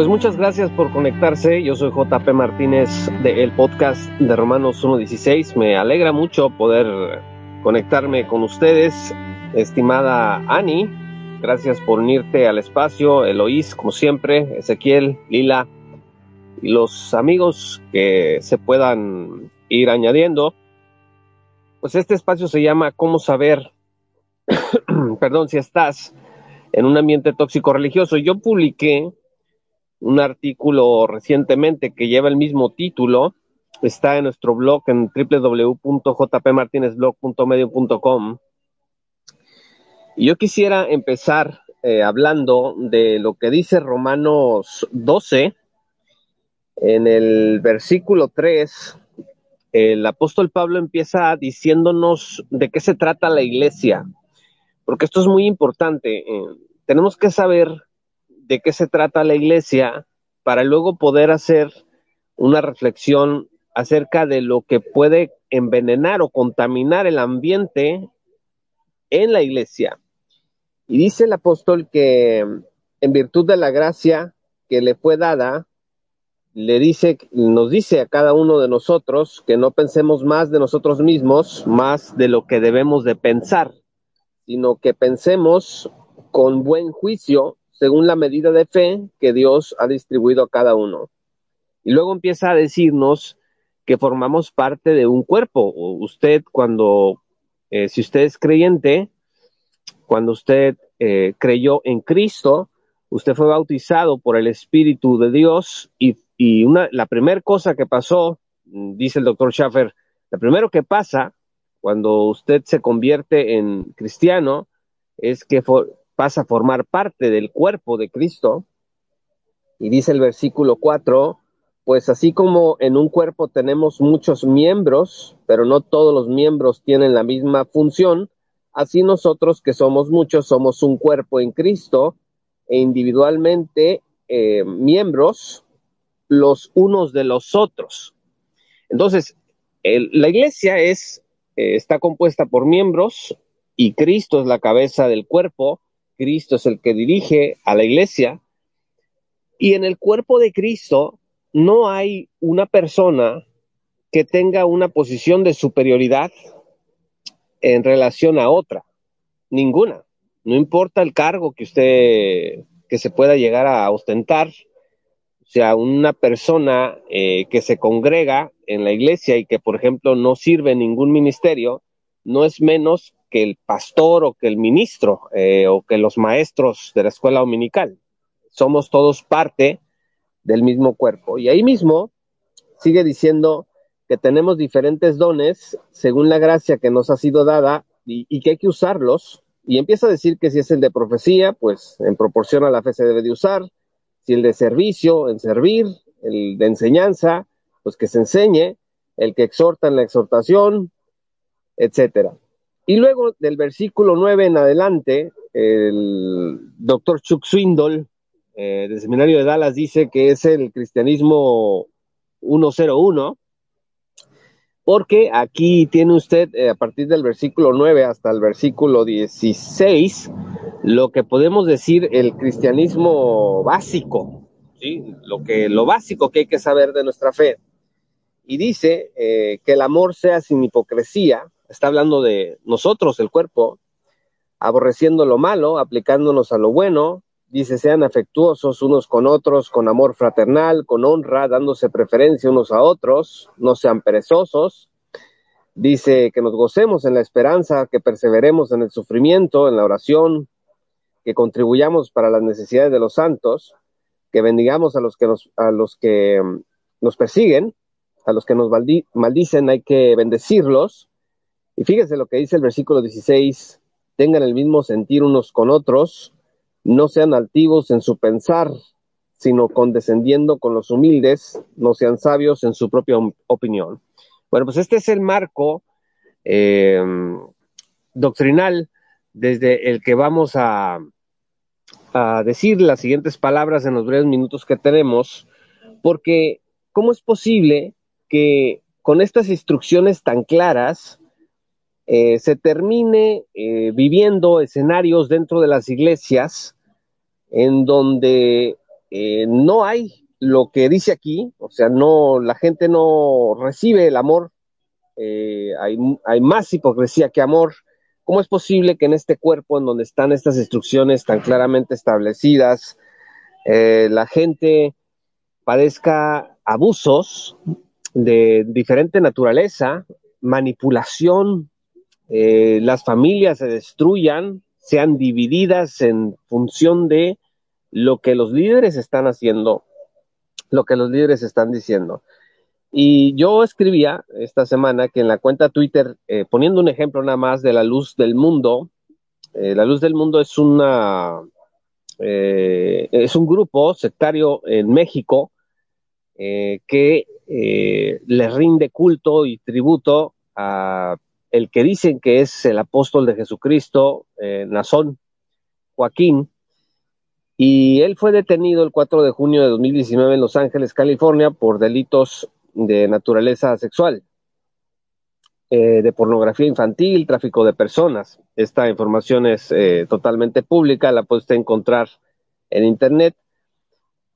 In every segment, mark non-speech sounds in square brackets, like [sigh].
Pues muchas gracias por conectarse. Yo soy JP Martínez del podcast de Romanos 1.16. Me alegra mucho poder conectarme con ustedes, estimada Ani. Gracias por unirte al espacio, Eloís, como siempre, Ezequiel, Lila y los amigos que se puedan ir añadiendo. Pues este espacio se llama ¿Cómo saber? [clears throat] Perdón, si estás en un ambiente tóxico religioso. Yo publiqué un artículo recientemente que lleva el mismo título. Está en nuestro blog en www.jpmartinezblog.medio.com. Yo quisiera empezar eh, hablando de lo que dice Romanos 12. En el versículo 3, el apóstol Pablo empieza diciéndonos de qué se trata la iglesia, porque esto es muy importante. Eh, tenemos que saber de qué se trata la iglesia para luego poder hacer una reflexión acerca de lo que puede envenenar o contaminar el ambiente en la iglesia. Y dice el apóstol que en virtud de la gracia que le fue dada, le dice, nos dice a cada uno de nosotros que no pensemos más de nosotros mismos, más de lo que debemos de pensar, sino que pensemos con buen juicio según la medida de fe que Dios ha distribuido a cada uno. Y luego empieza a decirnos que formamos parte de un cuerpo. Usted cuando, eh, si usted es creyente, cuando usted eh, creyó en Cristo, usted fue bautizado por el Espíritu de Dios y, y una, la primera cosa que pasó, dice el doctor Schaffer, lo primero que pasa cuando usted se convierte en cristiano es que pasa a formar parte del cuerpo de Cristo. Y dice el versículo 4, pues así como en un cuerpo tenemos muchos miembros, pero no todos los miembros tienen la misma función, así nosotros que somos muchos somos un cuerpo en Cristo e individualmente eh, miembros los unos de los otros. Entonces, la iglesia es, eh, está compuesta por miembros y Cristo es la cabeza del cuerpo Cristo es el que dirige a la iglesia. Y en el cuerpo de Cristo no hay una persona que tenga una posición de superioridad en relación a otra. Ninguna. No importa el cargo que usted, que se pueda llegar a ostentar. O sea, una persona eh, que se congrega en la iglesia y que, por ejemplo, no sirve en ningún ministerio, no es menos que el pastor o que el ministro eh, o que los maestros de la escuela dominical. Somos todos parte del mismo cuerpo. Y ahí mismo sigue diciendo que tenemos diferentes dones según la gracia que nos ha sido dada y, que hay que usarlos. Y empieza a decir que si es el de profecía, pues en proporción a la fe se debe de usar. Si el de servicio, en servir. El de enseñanza, pues que se enseñe. El que exhorta en la exhortación, etcétera. Y luego del versículo 9 en adelante, el doctor Chuck Swindoll eh, del Seminario de Dallas dice que es el cristianismo 101, porque aquí tiene usted eh, a partir del versículo 9 hasta el versículo 16 lo que podemos decir el cristianismo básico, ¿sí? lo, que, lo básico que hay que saber de nuestra fe. Y dice eh, que el amor sea sin hipocresía, está hablando de nosotros, el cuerpo, aborreciendo lo malo, aplicándonos a lo bueno, dice, sean afectuosos unos con otros, con amor fraternal, con honra, dándose preferencia unos a otros, no sean perezosos, dice que nos gocemos en la esperanza, que perseveremos en el sufrimiento, en la oración, que contribuyamos para las necesidades de los santos, que bendigamos a los que nos, a los que mm, nos persiguen, a los que nos maldicen hay que bendecirlos, y fíjese lo que dice el versículo 16, tengan el mismo sentir unos con otros, no sean altivos en su pensar, sino condescendiendo con los humildes, no sean sabios en su propia opinión. Bueno, pues este es el marco eh, doctrinal desde el que vamos a, a decir las siguientes palabras en los breves minutos que tenemos, porque ¿cómo es posible que con estas instrucciones tan claras eh, se termine eh, viviendo escenarios dentro de las iglesias en donde eh, no hay lo que dice aquí, o sea, no, la gente no recibe el amor, hay, más hipocresía que amor, ¿Cómo es posible que en este cuerpo, en donde están estas instrucciones tan claramente establecidas, la gente padezca abusos de diferente naturaleza, manipulación, eh, las familias se destruyan, sean divididas en función de lo que los líderes están haciendo, lo que los líderes están diciendo. Y yo escribía esta semana que en la cuenta Twitter, eh, poniendo un ejemplo nada más de la luz del mundo, eh, la luz del mundo es una es un grupo sectario en México que le rinde culto y tributo a el que dicen que es el apóstol de Jesucristo, Nazón Joaquín, y él fue detenido el 4 de junio de 2019 en Los Ángeles, California, por delitos de naturaleza sexual, eh, de pornografía infantil, tráfico de personas. Esta información es eh, totalmente pública, la puede usted encontrar en Internet.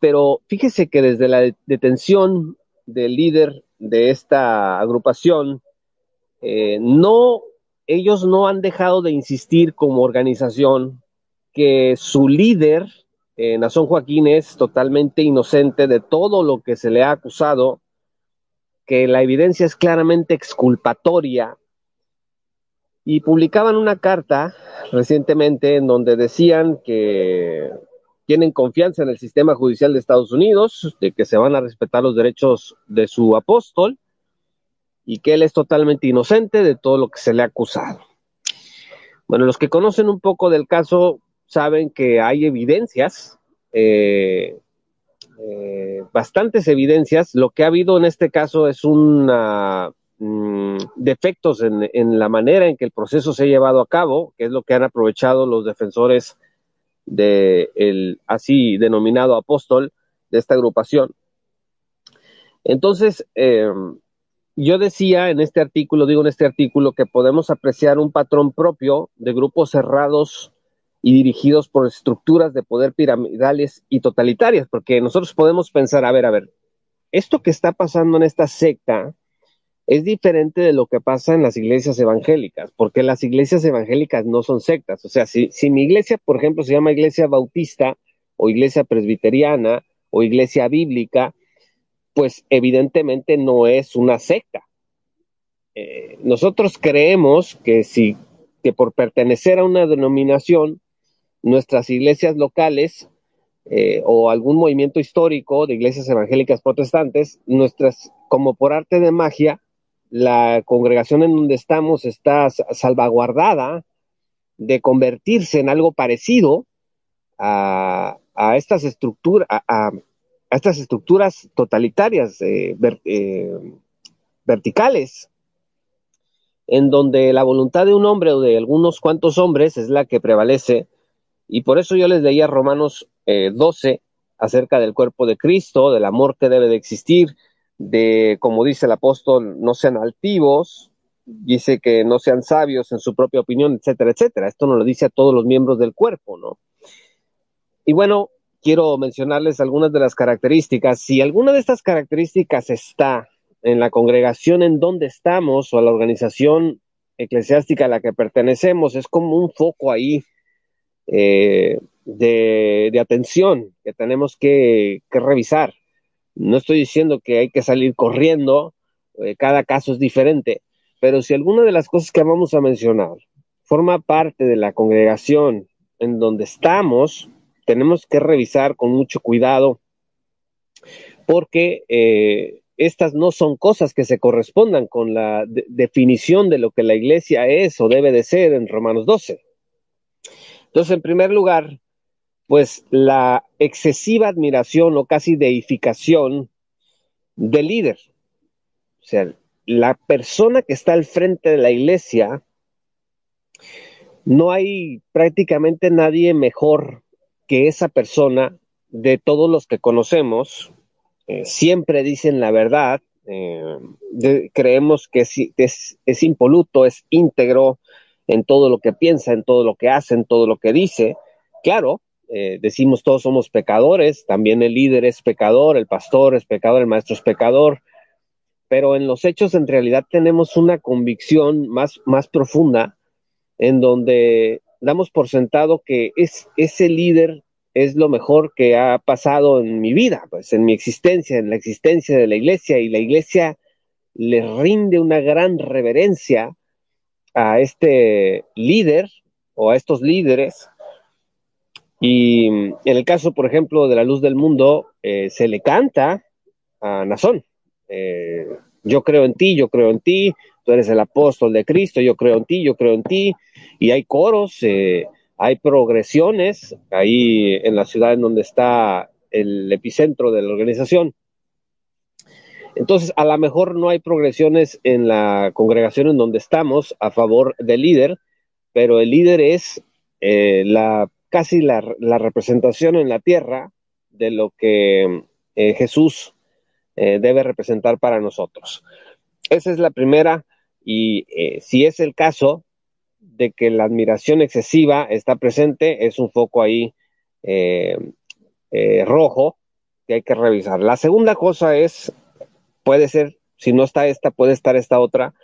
Pero fíjese que desde la detención del líder de esta agrupación, eh, no, ellos no han dejado de insistir como organización que su líder, Nazón Joaquín, es totalmente inocente de todo lo que se le ha acusado que la evidencia es claramente exculpatoria. Y publicaban una carta recientemente en donde decían que tienen confianza en el sistema judicial de Estados Unidos, de que se van a respetar los derechos de su apóstol y que él es totalmente inocente de todo lo que se le ha acusado. Bueno, los que conocen un poco del caso saben que hay evidencias eh, eh, bastantes evidencias. Lo que ha habido en este caso es un mm, defectos en, la manera en que el proceso se ha llevado a cabo, que es lo que han aprovechado los defensores del así denominado apóstol de esta agrupación. Entonces, em, yo decía en este artículo, digo en este artículo, que podemos apreciar un patrón propio de grupos cerrados y dirigidos por estructuras de poder piramidales y totalitarias, porque nosotros podemos pensar, a ver, a ver, esto que está pasando en esta secta es diferente de lo que pasa en las iglesias evangélicas, porque las iglesias evangélicas no son sectas. O sea, si, si mi iglesia, por ejemplo, se llama iglesia bautista o iglesia presbiteriana o iglesia bíblica, pues evidentemente no es una secta. Eh, nosotros creemos que si que por pertenecer a una denominación nuestras iglesias locales eh, o algún movimiento histórico de iglesias evangélicas protestantes, nuestras, como por arte de magia, la congregación en donde estamos está salvaguardada de convertirse en algo parecido a, estas estructuras, a, estas estructuras totalitarias eh, eh, verticales, en donde la voluntad de un hombre o de algunos cuantos hombres es la que prevalece y por eso yo les leía Romanos 12 eh, acerca del cuerpo de Cristo, del amor que debe de existir, de, como dice el apóstol, no sean altivos, dice que no sean sabios en su propia opinión, etcétera, etcétera. Esto nos lo dice a todos los miembros del cuerpo, ¿no? Y bueno, quiero mencionarles algunas de las características. Si alguna de estas características está en la congregación en donde estamos o a la organización eclesiástica a la que pertenecemos, es como un foco ahí eh, de, atención que tenemos que, revisar. No estoy diciendo que hay que salir corriendo, eh, cada caso es diferente, pero si alguna de las cosas que vamos a mencionar forma parte de la congregación en donde estamos, tenemos que revisar con mucho cuidado porque eh, estas no son cosas que se correspondan con la definición de lo que la iglesia es o debe de ser en Romanos 12. Entonces, en primer lugar, pues la excesiva admiración o casi deificación del líder. O sea, la persona que está al frente de la iglesia, no hay prácticamente nadie mejor que esa persona de todos los que conocemos. Eh, siempre dicen la verdad, eh, creemos que es, impoluto, es íntegro en todo lo que piensa, en todo lo que hace, en todo lo que dice. Claro, eh, decimos todos somos pecadores, también el líder es pecador, el pastor es pecador, el maestro es pecador, pero en los hechos en realidad tenemos una convicción más, más profunda en donde damos por sentado que es, ese líder es lo mejor que ha pasado en mi vida, pues en mi existencia, en la existencia de la iglesia, y la iglesia le rinde una gran reverencia a este líder o a estos líderes. Y en el caso, por ejemplo, de la luz del mundo, eh, se le canta a Nazón. Eh, yo creo en ti, yo creo en ti, tú eres el apóstol de Cristo, yo creo en ti, yo creo en ti. Y hay coros, eh, hay progresiones ahí en la ciudad en donde está el epicentro de la organización. Entonces, a lo mejor no hay progresiones en la congregación en donde estamos a favor del líder, pero el líder es eh, la casi la, representación en la tierra de lo que eh, Jesús debe representar para nosotros. Esa es la primera, y si es el caso, de que la admiración excesiva está presente, es un foco ahí eh, eh, rojo que hay que revisar. La segunda cosa es, puede ser, si no está esta, puede estar esta otra,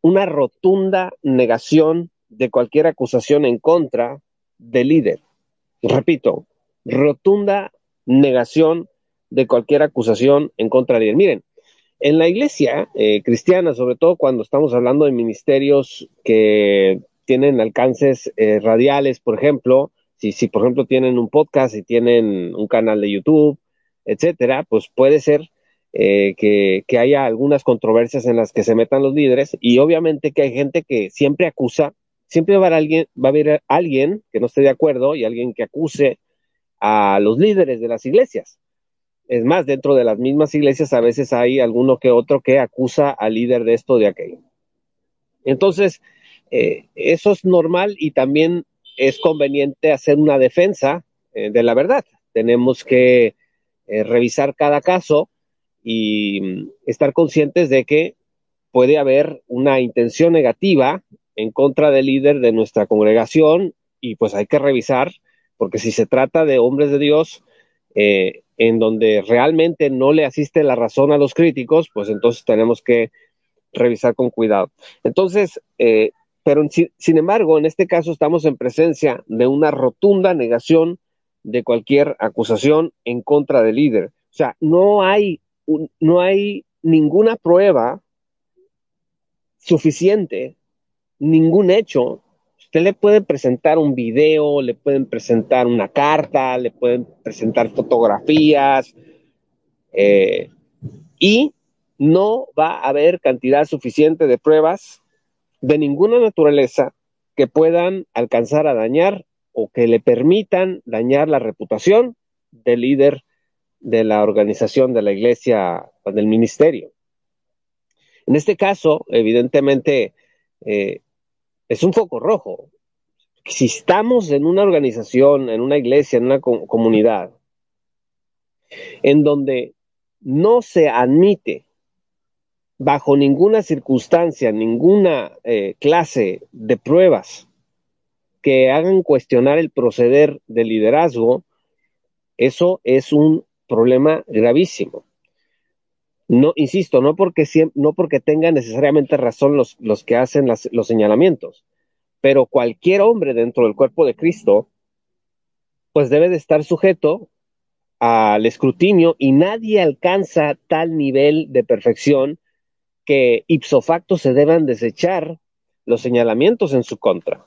una rotunda negación de cualquier acusación en contra del líder. Repito, rotunda negación de cualquier acusación en contra del líder. Miren, en la iglesia eh, cristiana, sobre todo cuando estamos hablando de ministerios que tienen alcances eh, radiales, por ejemplo, si, si por ejemplo tienen un podcast, si tienen un canal de YouTube, etcétera, pues puede ser eh, que, que, haya algunas controversias en las que se metan los líderes y obviamente que hay gente que siempre acusa, siempre va a haber alguien, va a haber alguien que no esté de acuerdo y alguien que acuse a los líderes de las iglesias. Es más, dentro de las mismas iglesias a veces hay alguno que otro que acusa al líder de esto o de aquello. Entonces, eh, eso es normal y también es conveniente hacer una defensa eh, de la verdad. Tenemos que eh, revisar cada caso y mm, estar conscientes de que puede haber una intención negativa en contra del líder de nuestra congregación y pues hay que revisar, porque si se trata de hombres de Dios, en donde realmente no le asiste la razón a los críticos, pues entonces tenemos que revisar con cuidado. Entonces, eh, pero sin embargo, en este caso estamos en presencia de una rotunda negación de cualquier acusación en contra del líder. O sea, no hay, no hay ninguna prueba suficiente, ningún hecho. Le puede presentar un video, le pueden presentar una carta, le pueden presentar fotografías, eh, y no va a haber cantidad suficiente de pruebas de ninguna naturaleza que puedan alcanzar a dañar o que le permitan dañar la reputación del líder de la organización de la iglesia o del ministerio. En este caso, evidentemente, eh, es un foco rojo. Si estamos en una organización, en una iglesia, en una comunidad, en donde no se admite bajo ninguna circunstancia, ninguna eh, clase de pruebas que hagan cuestionar el proceder del liderazgo, eso es un problema gravísimo. No, insisto, no porque, no porque tengan necesariamente razón los, los que hacen los señalamientos, pero cualquier hombre dentro del cuerpo de Cristo, pues debe de estar sujeto al escrutinio y nadie alcanza tal nivel de perfección que ipso facto se deban desechar los señalamientos en su contra.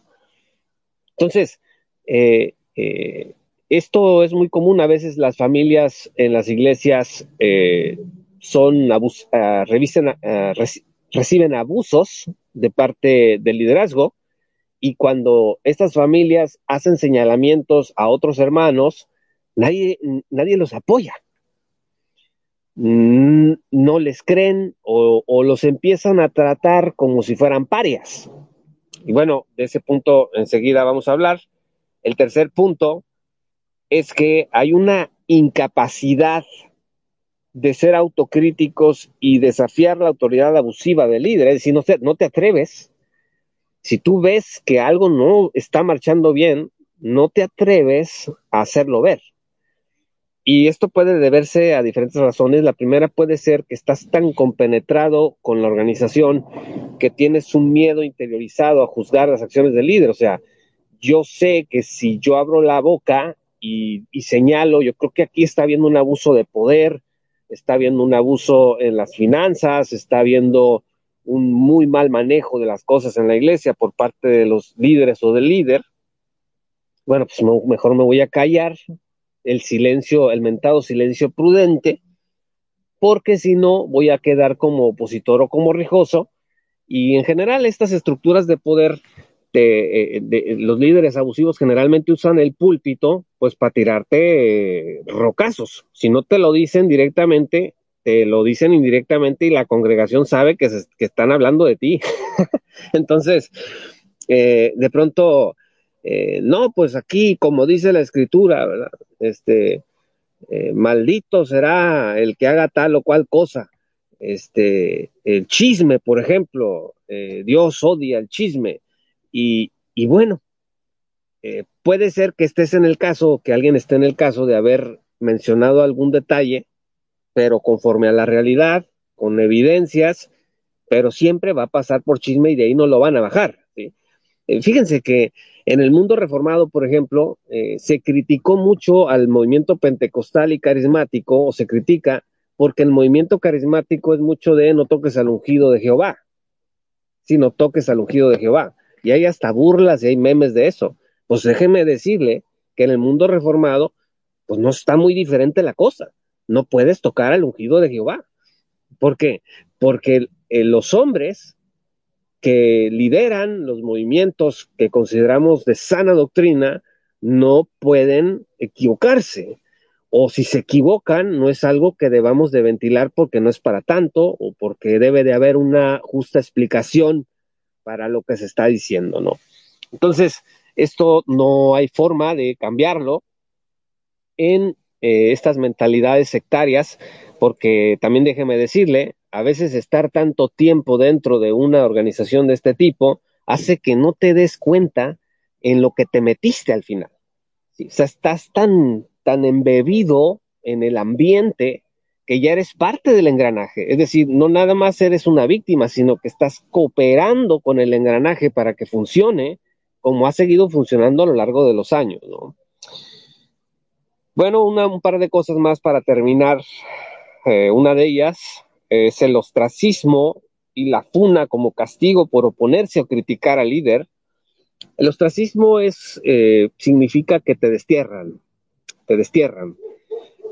Entonces, eh, eh, esto es muy común. A veces las familias en las iglesias eh, son ah, ah, reciben abusos de parte del liderazgo y cuando estas familias hacen señalamientos a otros hermanos, nadie, nadie los apoya no les creen o, o los empiezan a tratar como si fueran parias. Y bueno, de ese punto enseguida vamos a hablar. El tercer punto es que hay una incapacidad de ser autocríticos y desafiar la autoridad abusiva del líder. Es decir, no te, no te atreves. Si tú ves que algo no está marchando bien, no te atreves a hacerlo ver. Y esto puede deberse a diferentes razones. La primera puede ser que estás tan compenetrado con la organización que tienes un miedo interiorizado a juzgar las acciones del líder. O sea, yo sé que si yo abro la boca y, y señalo, yo creo que aquí está habiendo un abuso de poder, está habiendo un abuso en las finanzas, está habiendo un muy mal manejo de las cosas en la iglesia por parte de los líderes o del líder. Bueno, pues mejor me voy a callar, el silencio, el mentado silencio prudente, porque si no voy a quedar como opositor o como rijoso. Y en general estas estructuras de poder eh, los líderes abusivos generalmente usan el púlpito pues para tirarte eh, rocazos. Si no te lo dicen directamente, te lo dicen indirectamente y la congregación sabe que, están hablando de ti. [laughs] Entonces, eh, de pronto, eh, no, pues aquí, como dice la escritura. Este, maldito será el que haga tal o cual cosa. Este, el chisme, por ejemplo, Dios odia el chisme. Y, bueno, eh, puede ser que estés en el caso, que alguien esté en el caso de haber mencionado algún detalle, pero conforme a la realidad, con evidencias, pero siempre va a pasar por chisme y de ahí no lo van a bajar. Eh, fíjense que en el mundo reformado, por ejemplo, eh, se criticó mucho al movimiento pentecostal y carismático, o se critica, porque el movimiento carismático es mucho de no toques al ungido de Jehová, sino toques al ungido de Jehová. Y hay hasta burlas y hay memes de eso. Pues déjeme decirle que en el mundo reformado, pues no está muy diferente la cosa. No puedes tocar al ungido de Jehová. ¿Por qué? Porque eh, los hombres que lideran los movimientos que consideramos de sana doctrina no pueden equivocarse. O si se equivocan, no es algo que debamos de ventilar porque no es para tanto o porque debe de haber una justa explicación para lo que se está diciendo, ¿no? Entonces, esto no hay forma de cambiarlo en eh, estas mentalidades sectarias, porque también déjeme decirle, a veces estar tanto tiempo dentro de una organización de este tipo hace que no te des cuenta en lo que te metiste al final. O sea, estás tan, tan embebido en el ambiente que ya eres parte del engranaje. Es decir, no nada más eres una víctima, sino que estás cooperando con el engranaje para que funcione como ha seguido funcionando a lo largo de los años, ¿no? Bueno, un par de cosas más para terminar. Eh, una de ellas es el ostracismo y la funa como castigo por oponerse o criticar al líder. El ostracismo es, eh, significa que te destierran, te destierran,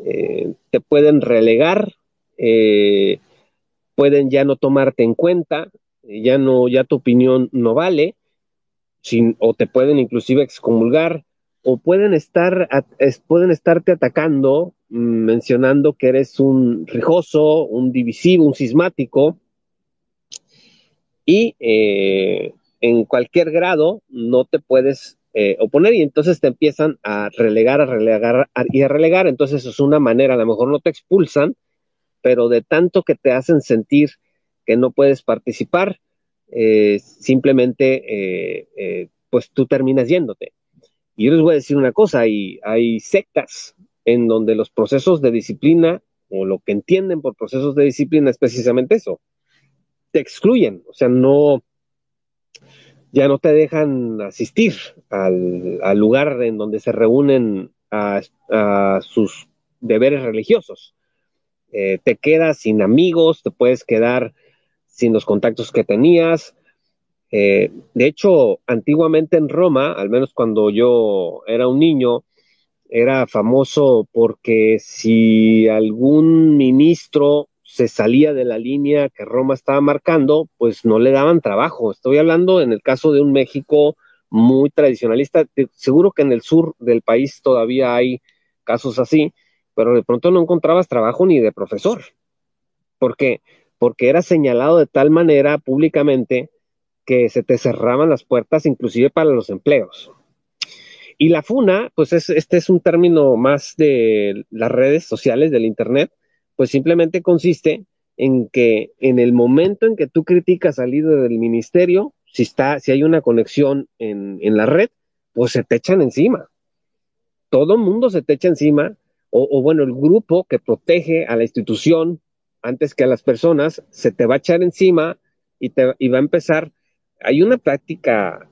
eh, te pueden relegar, eh, pueden ya no tomarte en cuenta, ya no, ya tu opinión no vale, o te pueden inclusive excomulgar, o pueden estar, es, pueden estarte atacando, mmm, mencionando que eres un rijoso, un divisivo, un cismático, y eh, en cualquier grado no te puedes eh, oponer y entonces te empiezan a relegar, a relegar y a relegar, entonces es una manera, a lo mejor no te expulsan, pero de tanto que te hacen sentir que no puedes participar, eh, simplemente eh, pues tú terminas yéndote. Y yo les voy a decir una cosa, hay, hay sectas en donde los procesos de disciplina o lo que entienden por procesos de disciplina es precisamente eso, te excluyen, o sea, no, ya no te dejan asistir al, lugar en donde se reúnen a, a sus deberes religiosos. Eh, te quedas sin amigos, te puedes quedar sin los contactos que tenías, eh, de hecho, antiguamente en Roma, al menos cuando yo era un niño, era famoso porque si algún ministro se salía de la línea que Roma estaba marcando, pues no le daban trabajo. Estoy hablando en el caso de un México muy tradicionalista. Seguro que en el sur del país todavía hay casos así, pero de pronto no encontrabas trabajo ni de profesor. ¿Por qué? Porque era señalado de tal manera públicamente que se te cerraban las puertas inclusive para los empleos. Y la FUNA, pues este es un término más de las redes sociales, del Internet, pues simplemente consiste en que en el momento en que tú criticas al líder del ministerio, si está, si hay una conexión en, en la red, pues se te echan encima. Todo mundo se te echa encima, o, o, bueno, el grupo que protege a la institución antes que a las personas, se te va a echar encima y, te, y va a empezar. Hay una práctica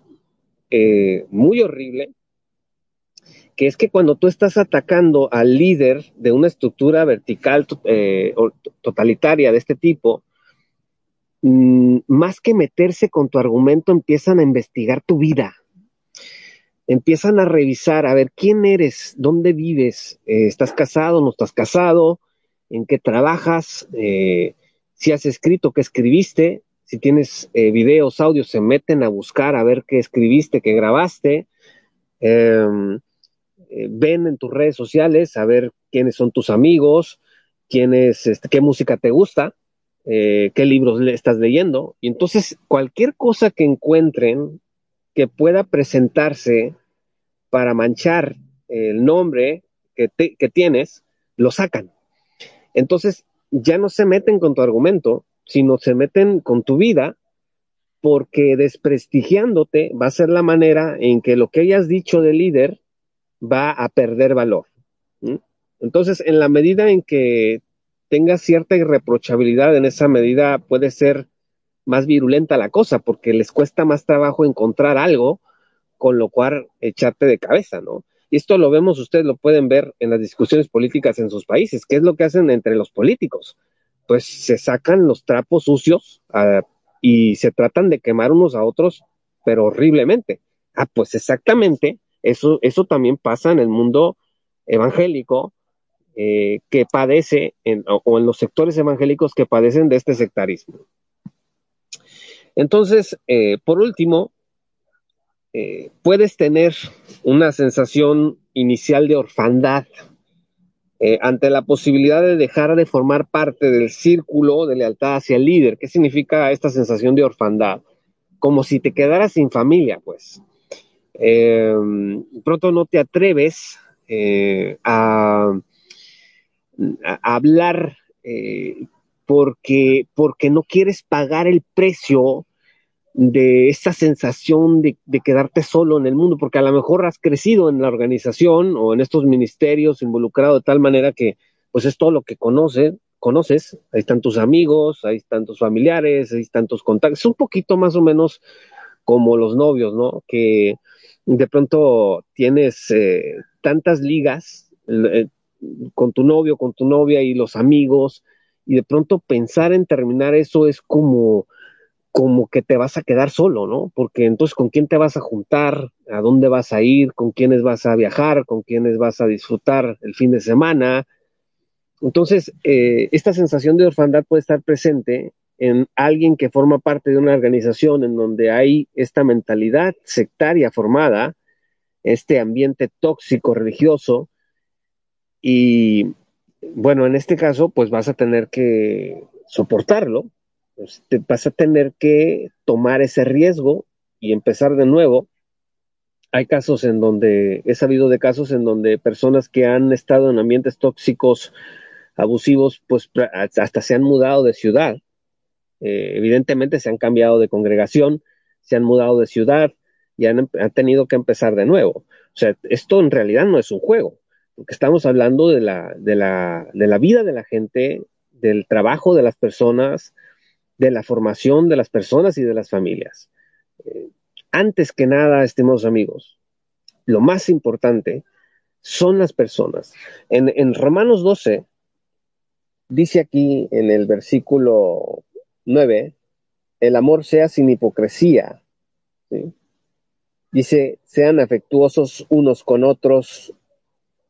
eh, muy horrible, que es que cuando tú estás atacando al líder de una estructura vertical eh, totalitaria de este tipo, mmm, más que meterse con tu argumento, empiezan a investigar tu vida. Empiezan a revisar, a ver quién eres, dónde vives, eh, estás casado, no estás casado, en qué trabajas, eh, si has escrito, qué escribiste, si tienes videos, audios, se meten a buscar a ver qué escribiste, qué grabaste, em, eh, ven en tus redes sociales a ver quiénes son tus amigos, quiénes, este, qué música te gusta, eh, qué libros le estás leyendo. Y entonces cualquier cosa que encuentren que pueda presentarse para manchar el nombre que, que tienes, lo sacan. Entonces, ya no se meten con tu argumento, sino se meten con tu vida, porque desprestigiándote va a ser la manera en que lo que hayas dicho de líder va a perder valor. Entonces, en la medida en que tengas cierta irreprochabilidad, en esa medida puede ser más virulenta la cosa, porque les cuesta más trabajo encontrar algo con lo cual echarte de cabeza, ¿no? Y esto lo vemos, ustedes lo pueden ver en las discusiones políticas en sus países. ¿Qué es lo que hacen entre los políticos? Pues se sacan los trapos sucios uh, y se tratan de quemar unos a otros, pero horriblemente. Ah, pues exactamente, eso, eso también pasa en el mundo evangélico eh, que padece, o en los sectores evangélicos que padecen de este sectarismo. Entonces, eh, por último, eh, puedes tener una sensación inicial de orfandad ante la posibilidad de dejar de formar parte del círculo de lealtad hacia el líder. ¿Qué significa esta sensación de orfandad? Como si te quedaras sin familia, pues. Eh, pronto no te atreves eh, a, hablar porque, porque no quieres pagar el precio de esa sensación de, de, quedarte solo en el mundo, porque a lo mejor has crecido en la organización o en estos ministerios involucrado de tal manera que pues es todo lo que conoces, conoces, ahí están tus amigos, ahí están tus familiares, ahí están tus contactos, es un poquito más o menos como los novios, ¿no? Que de pronto tienes eh, tantas ligas eh, con tu novio, con tu novia y los amigos, y de pronto pensar en terminar eso es como como que te vas a quedar solo, ¿no? Porque entonces, ¿con quién te vas a juntar? ¿A dónde vas a ir? ¿Con quiénes vas a viajar? ¿Con quiénes vas a disfrutar el fin de semana? Entonces, eh, esta sensación de orfandad puede estar presente en alguien que forma parte de una organización en donde hay esta mentalidad sectaria formada, este ambiente tóxico religioso, y bueno, en este caso, pues vas a tener que soportarlo, te vas a tener que tomar ese riesgo y empezar de nuevo. Hay casos en donde, he sabido de casos en donde personas que han estado en ambientes tóxicos, abusivos, pues hasta se han mudado de ciudad. Eh, evidentemente se han cambiado de congregación, se han mudado de ciudad y han, han, tenido que empezar de nuevo. O sea, esto en realidad no es un juego, porque estamos hablando de la, de la, de la vida de la gente, del trabajo de las personas, de la formación de las personas y de las familias. Eh, antes que nada, estimados amigos, lo más importante son las personas. En, en, Romanos 12, dice aquí en el versículo 9, el amor sea sin hipocresía. ¿sí? Dice, sean afectuosos unos con otros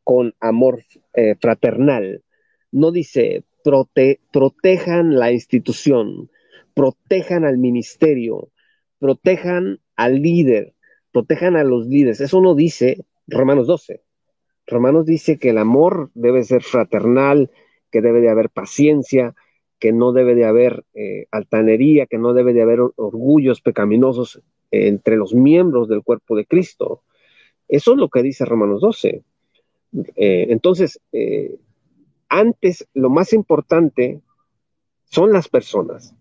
con amor eh, fraternal. No dice, prote protejan la institución, protejan al ministerio, protejan al líder, protejan a los líderes. Eso no dice Romanos 12. Romanos dice que el amor debe ser fraternal, que debe de haber paciencia, que no debe de haber eh, altanería, que no debe de haber orgullos pecaminosos entre los miembros del cuerpo de Cristo. Eso es lo que dice Romanos 12. Eh, entonces, eh, antes lo más importante son las personas.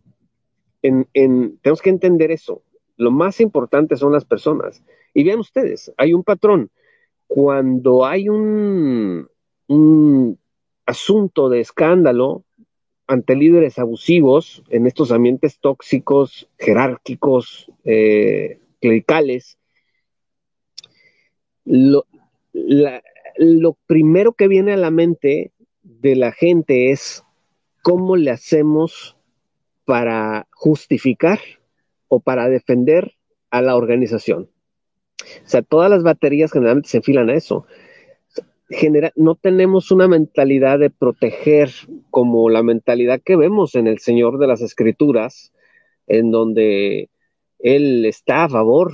tenemos que entender eso. Lo más importante son las personas. Y vean ustedes, hay un patrón. Cuando hay un, asunto de escándalo ante líderes abusivos en estos ambientes tóxicos, jerárquicos, eh, clericales, lo, lo primero que viene a la mente de la gente es cómo le hacemos para justificar o para defender a la organización. O sea, todas las baterías generalmente se enfilan a eso. No tenemos una mentalidad de proteger como la mentalidad que vemos en el Señor de las Escrituras, en donde Él está a favor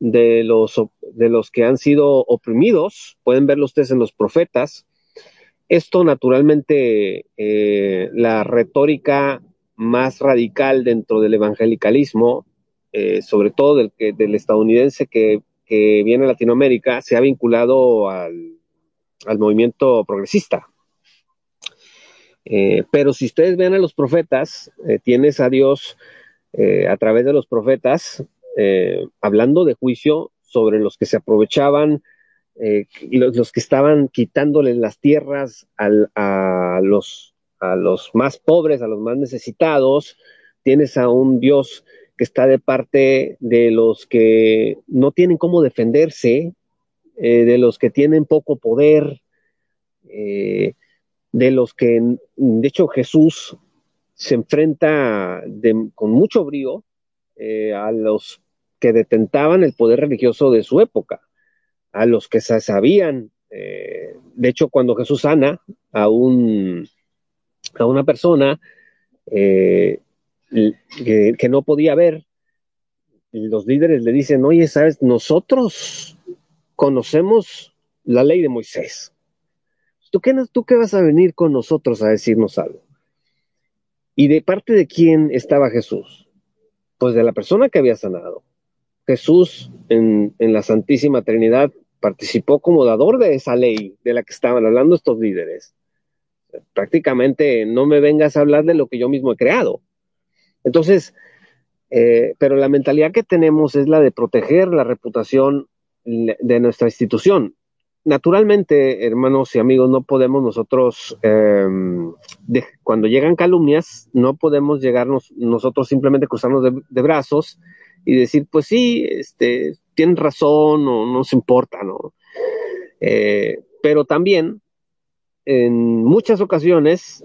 de los, de los que han sido oprimidos. Pueden verlo ustedes en los profetas. Esto naturalmente, eh, la retórica más radical dentro del evangelicalismo, eh, sobre todo del, del estadounidense que, viene a Latinoamérica, se ha vinculado al, movimiento progresista. Eh, pero si ustedes ven a los profetas, tienes a Dios a través de los profetas hablando de juicio sobre los que se aprovechaban eh, los, que estaban quitándole las tierras a, los, a los más pobres, a los más necesitados, tienes a un Dios que está de parte de los que no tienen cómo defenderse, eh, de los que tienen poco poder, eh, de los que, de hecho, Jesús se enfrenta con mucho brío a los que detentaban el poder religioso de su época a los que se sabían. Eh, de hecho, cuando Jesús sana a, un, a una persona eh, que, no podía ver, los líderes le dicen, oye, sabes, nosotros conocemos la ley de Moisés. ¿Tú qué, ¿Tú qué vas a venir con nosotros a decirnos algo? ¿Y de parte de quién estaba Jesús? Pues de la persona que había sanado. Jesús en, la Santísima Trinidad participó como dador de esa ley de la que estaban hablando estos líderes. Prácticamente no me vengas a hablar de lo que yo mismo he creado. Entonces, eh, pero la mentalidad que tenemos es la de proteger la reputación de nuestra institución. Naturalmente, hermanos y amigos, no podemos nosotros, em, cuando llegan calumnias, no podemos llegarnos nosotros simplemente cruzarnos de brazos y decir, pues sí, este, tienen razón o no se importa, ¿no? Eh, pero también, en muchas ocasiones,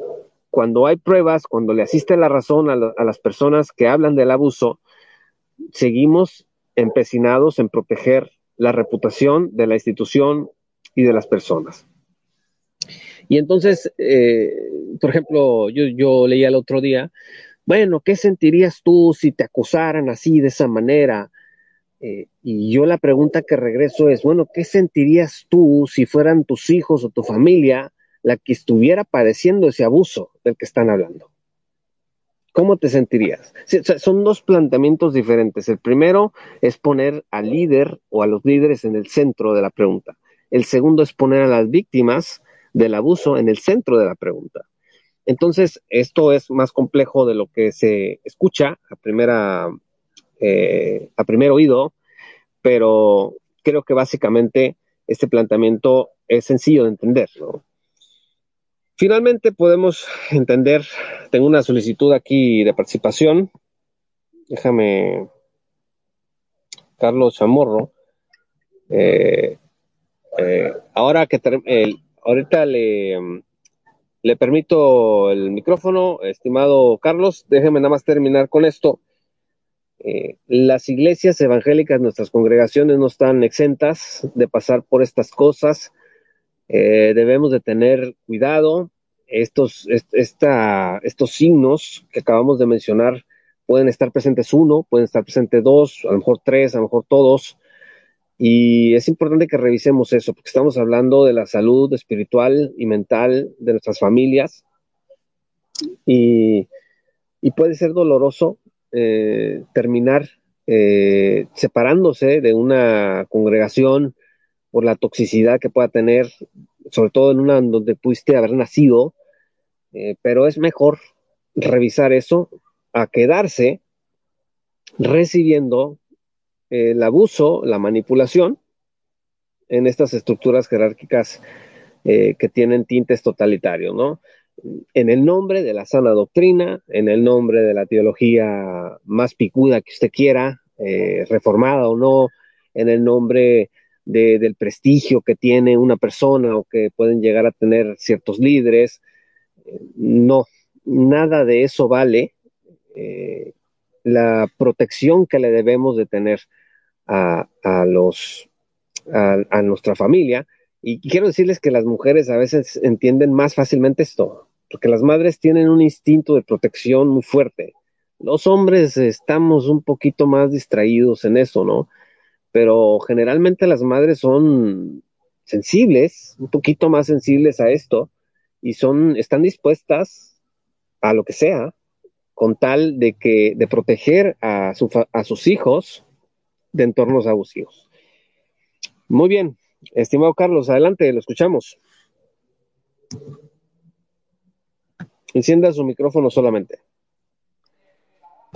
cuando hay pruebas, cuando le asiste la razón a, a las personas que hablan del abuso, seguimos empecinados en proteger la reputación de la institución y de las personas. Y entonces, eh, por ejemplo, yo, leía el otro día bueno, ¿qué sentirías tú si te acusaran así, de esa manera? Eh, y yo la pregunta que regreso es, bueno, ¿qué sentirías tú si fueran tus hijos o tu familia la que estuviera padeciendo ese abuso del que están hablando? ¿Cómo te sentirías? son dos planteamientos diferentes. El primero es poner al líder o a los líderes en el centro de la pregunta. El segundo es poner a las víctimas del abuso en el centro de la pregunta. Entonces, esto es más complejo de lo que se escucha a primera, eh, a primer oído, pero creo que básicamente este planteamiento es sencillo de entender. Finalmente podemos entender, tengo una solicitud aquí de participación. Déjame, Carlos Chamorro. Eh, eh, ahora que ahorita le le permito el micrófono, estimado Carlos. Déjeme nada más terminar con esto. Eh, las iglesias evangélicas, nuestras congregaciones no están exentas de pasar por estas cosas. Eh, debemos de tener cuidado. Estos, estos signos que acabamos de mencionar pueden estar presentes uno, pueden estar presentes dos, a lo mejor tres, a lo mejor todos. Y es importante que revisemos eso, porque estamos hablando de la salud espiritual y mental de nuestras familias. Y, puede ser doloroso eh, terminar eh, separándose de una congregación por la toxicidad que pueda tener, sobre todo en una donde pudiste haber nacido, eh, pero es mejor revisar eso a quedarse recibiendo el abuso, la manipulación en estas estructuras jerárquicas eh, que tienen tintes totalitarios, ¿no? En el nombre de la sana doctrina, en el nombre de la teología más picuda que usted quiera, eh, reformada o no, en el nombre del prestigio que tiene una persona o que pueden llegar a tener ciertos líderes. no, nada de eso vale eh, la protección que le debemos de tener a, los, a, nuestra familia. Y quiero decirles que las mujeres a veces entienden más fácilmente esto, porque las madres tienen un instinto de protección muy fuerte. Los hombres estamos un poquito más distraídos en eso, ¿no? Pero generalmente las madres son sensibles, un poquito más sensibles a esto, y son, están dispuestas a lo que sea, con tal de que, de proteger a, su, a sus hijos de entornos abusivos. Muy bien, estimado Carlos, adelante, lo escuchamos. Encienda su micrófono solamente.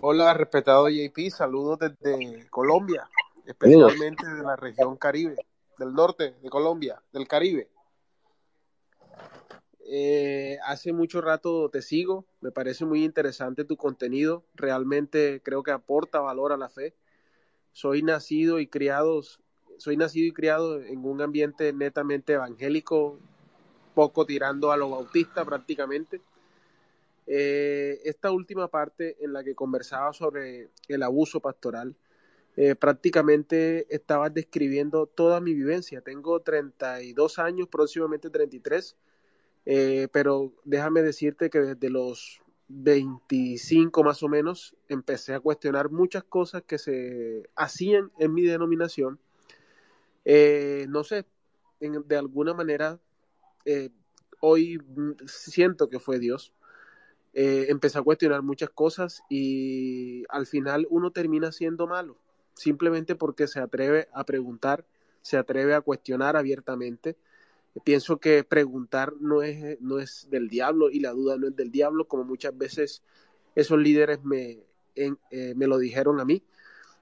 Hola, respetado JP, saludos desde Colombia, especialmente de la región Caribe, del norte de Colombia, del Caribe. Eh, hace mucho rato te sigo, me parece muy interesante tu contenido, realmente creo que aporta valor a la fe soy nacido y criado, soy nacido y criado en un ambiente netamente evangélico, poco tirando a lo bautista prácticamente. Eh, esta última parte en la que conversaba sobre el abuso pastoral, eh, prácticamente estaba describiendo toda mi vivencia. Tengo 32 años, próximamente 33, eh, pero déjame decirte que desde los 25 más o menos, empecé a cuestionar muchas cosas que se hacían en mi denominación. Eh, no sé, de alguna manera, eh, hoy siento que fue Dios. Empecé a cuestionar muchas cosas y al final uno termina siendo malo, simplemente porque se atreve a preguntar, se atreve a cuestionar abiertamente Pienso que preguntar no es, no es del diablo y la duda no es del diablo, como muchas veces esos líderes me, eh, me lo dijeron a mí.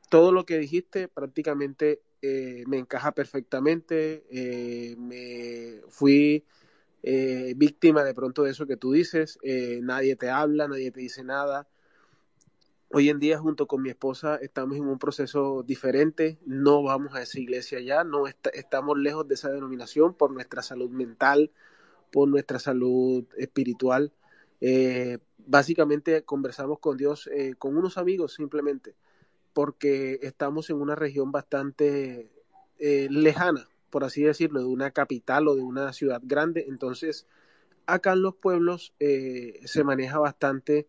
Todo lo que dijiste prácticamente eh, me encaja perfectamente. Eh, me fui víctima de pronto de eso que tú dices. nadie te habla, nadie te dice nada. Hoy en día, junto con mi esposa, estamos en un proceso diferente. No vamos a esa iglesia ya, no estamos lejos de esa denominación por nuestra salud mental, por nuestra salud espiritual. Eh, básicamente conversamos con Dios, eh, con unos amigos simplemente, porque estamos en una región bastante eh, lejana, por así decirlo, de una capital o de una ciudad grande. Entonces, acá en los pueblos se maneja bastante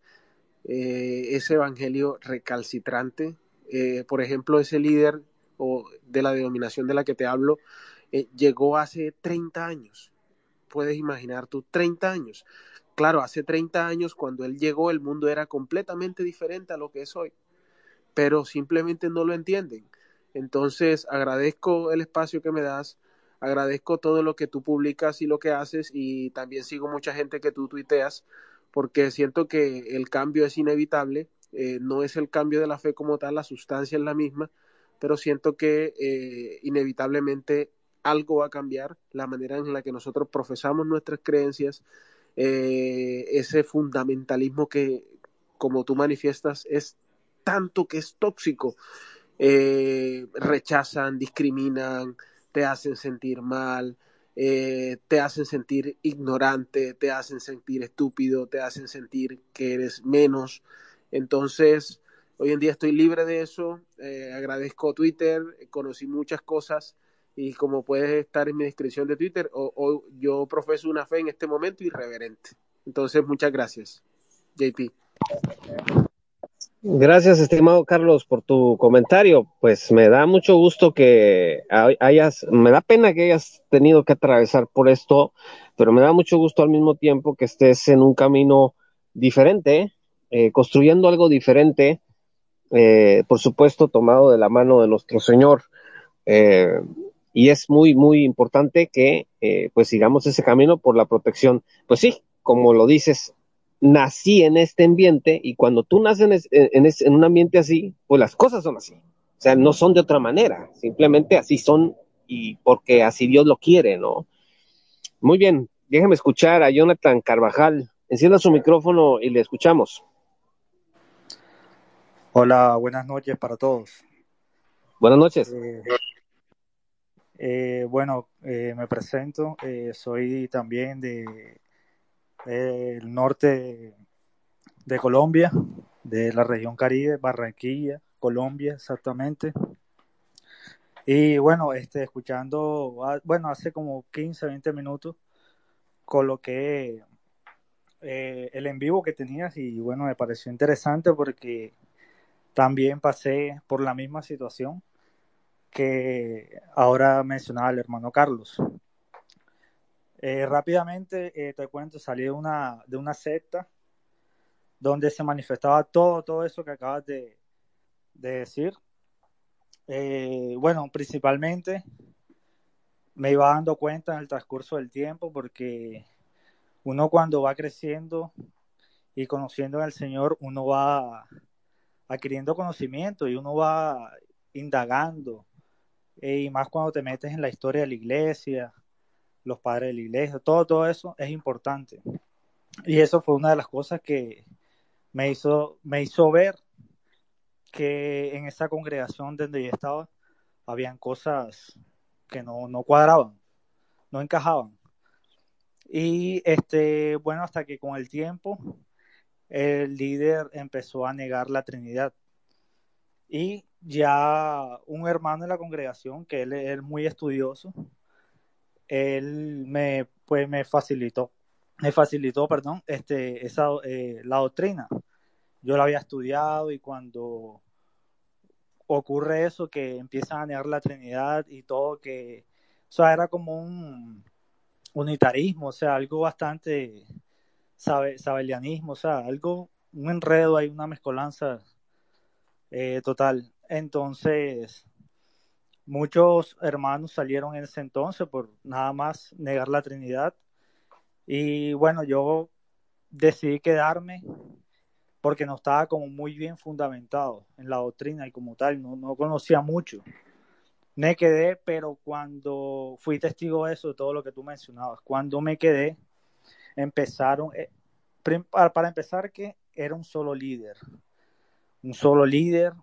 eh, ese evangelio recalcitrante. Eh, por ejemplo, ese líder o de la denominación de la que te hablo eh, llegó hace 30 años. Puedes imaginar tú, 30 años. Claro, hace 30 años cuando él llegó el mundo era completamente diferente a lo que es hoy, pero simplemente no lo entienden. Entonces, agradezco el espacio que me das, agradezco todo lo que tú publicas y lo que haces y también sigo mucha gente que tú tuiteas porque siento que el cambio es inevitable, eh, no es el cambio de la fe como tal, la sustancia es la misma, pero siento que eh, inevitablemente algo va a cambiar, la manera en la que nosotros profesamos nuestras creencias, eh, ese fundamentalismo que, como tú manifiestas, es tanto que es tóxico, rechazan, discriminan, te hacen sentir mal, eh, te hacen sentir ignorante, te hacen sentir estúpido, te hacen sentir que eres menos. Entonces, hoy en día estoy libre de eso, eh, agradezco Twitter, conocí muchas cosas y como puedes estar en mi descripción de Twitter, o, yo profeso una fe en este momento irreverente. Entonces, muchas gracias, JP. Gracias, estimado Carlos, por tu comentario. Pues me da mucho gusto que hayas, me da pena que hayas tenido que atravesar por esto, pero me da mucho gusto al mismo tiempo que estés en un camino diferente, eh, construyendo algo diferente, eh, por supuesto, tomado de la mano de nuestro Señor. Eh, y es muy, muy importante que pues sigamos ese camino por la protección. Pues sí, como lo dices, nací en este ambiente y cuando tú naces en, en, un ambiente así, pues las cosas son así. O sea, no son de otra manera, simplemente así son y porque así Dios lo quiere, ¿no? Muy bien, déjeme escuchar a Jonathan Carvajal. Encienda su micrófono y le escuchamos. Hola, buenas noches para todos. Buenas noches. Eh, eh, bueno, eh, me presento, soy también de el norte de Colombia, de la región Caribe, Barranquilla, Colombia, exactamente. Y bueno, este, escuchando, ah, bueno, hace como 15, 20 minutos coloqué eh, el en vivo que tenías y bueno, me pareció interesante porque también pasé por la misma situación que ahora mencionaba el hermano Carlos. Eh, rápidamente eh, te cuento, salí de una, de una secta donde se manifestaba todo, todo eso que acabas de, decir. Eh, bueno, principalmente me iba dando cuenta en el transcurso del tiempo porque uno cuando va creciendo y conociendo al Señor, uno va adquiriendo conocimiento y uno va indagando. y más cuando te metes en la historia de la iglesia, los padres de la iglesia, todo, todo eso es importante. Y eso fue una de las cosas que me hizo, me hizo ver que en esa congregación donde yo estaba habían cosas que no, no cuadraban, no encajaban. Y este, bueno, hasta que con el tiempo el líder empezó a negar la Trinidad. Y ya un hermano de la congregación, que él es muy estudioso, él me, pues, me facilitó, me facilitó, perdón, este, esa, eh, la doctrina. Yo la había estudiado y cuando ocurre eso, que empiezan a negar la Trinidad y todo, que, era como un unitarismo, o sea, algo bastante sabe, sabelianismo, o sea, algo, un enredo ahí, una mezcolanza eh, total. Entonces, Muchos hermanos salieron en ese entonces por nada más negar la Trinidad. Y bueno, yo decidí quedarme porque no estaba como muy bien fundamentado en la doctrina y como tal, no, no conocía mucho. Me quedé, pero cuando fui testigo de eso, de todo lo que tú mencionabas, cuando me quedé, empezaron, eh, para empezar que era un solo líder, un solo líder,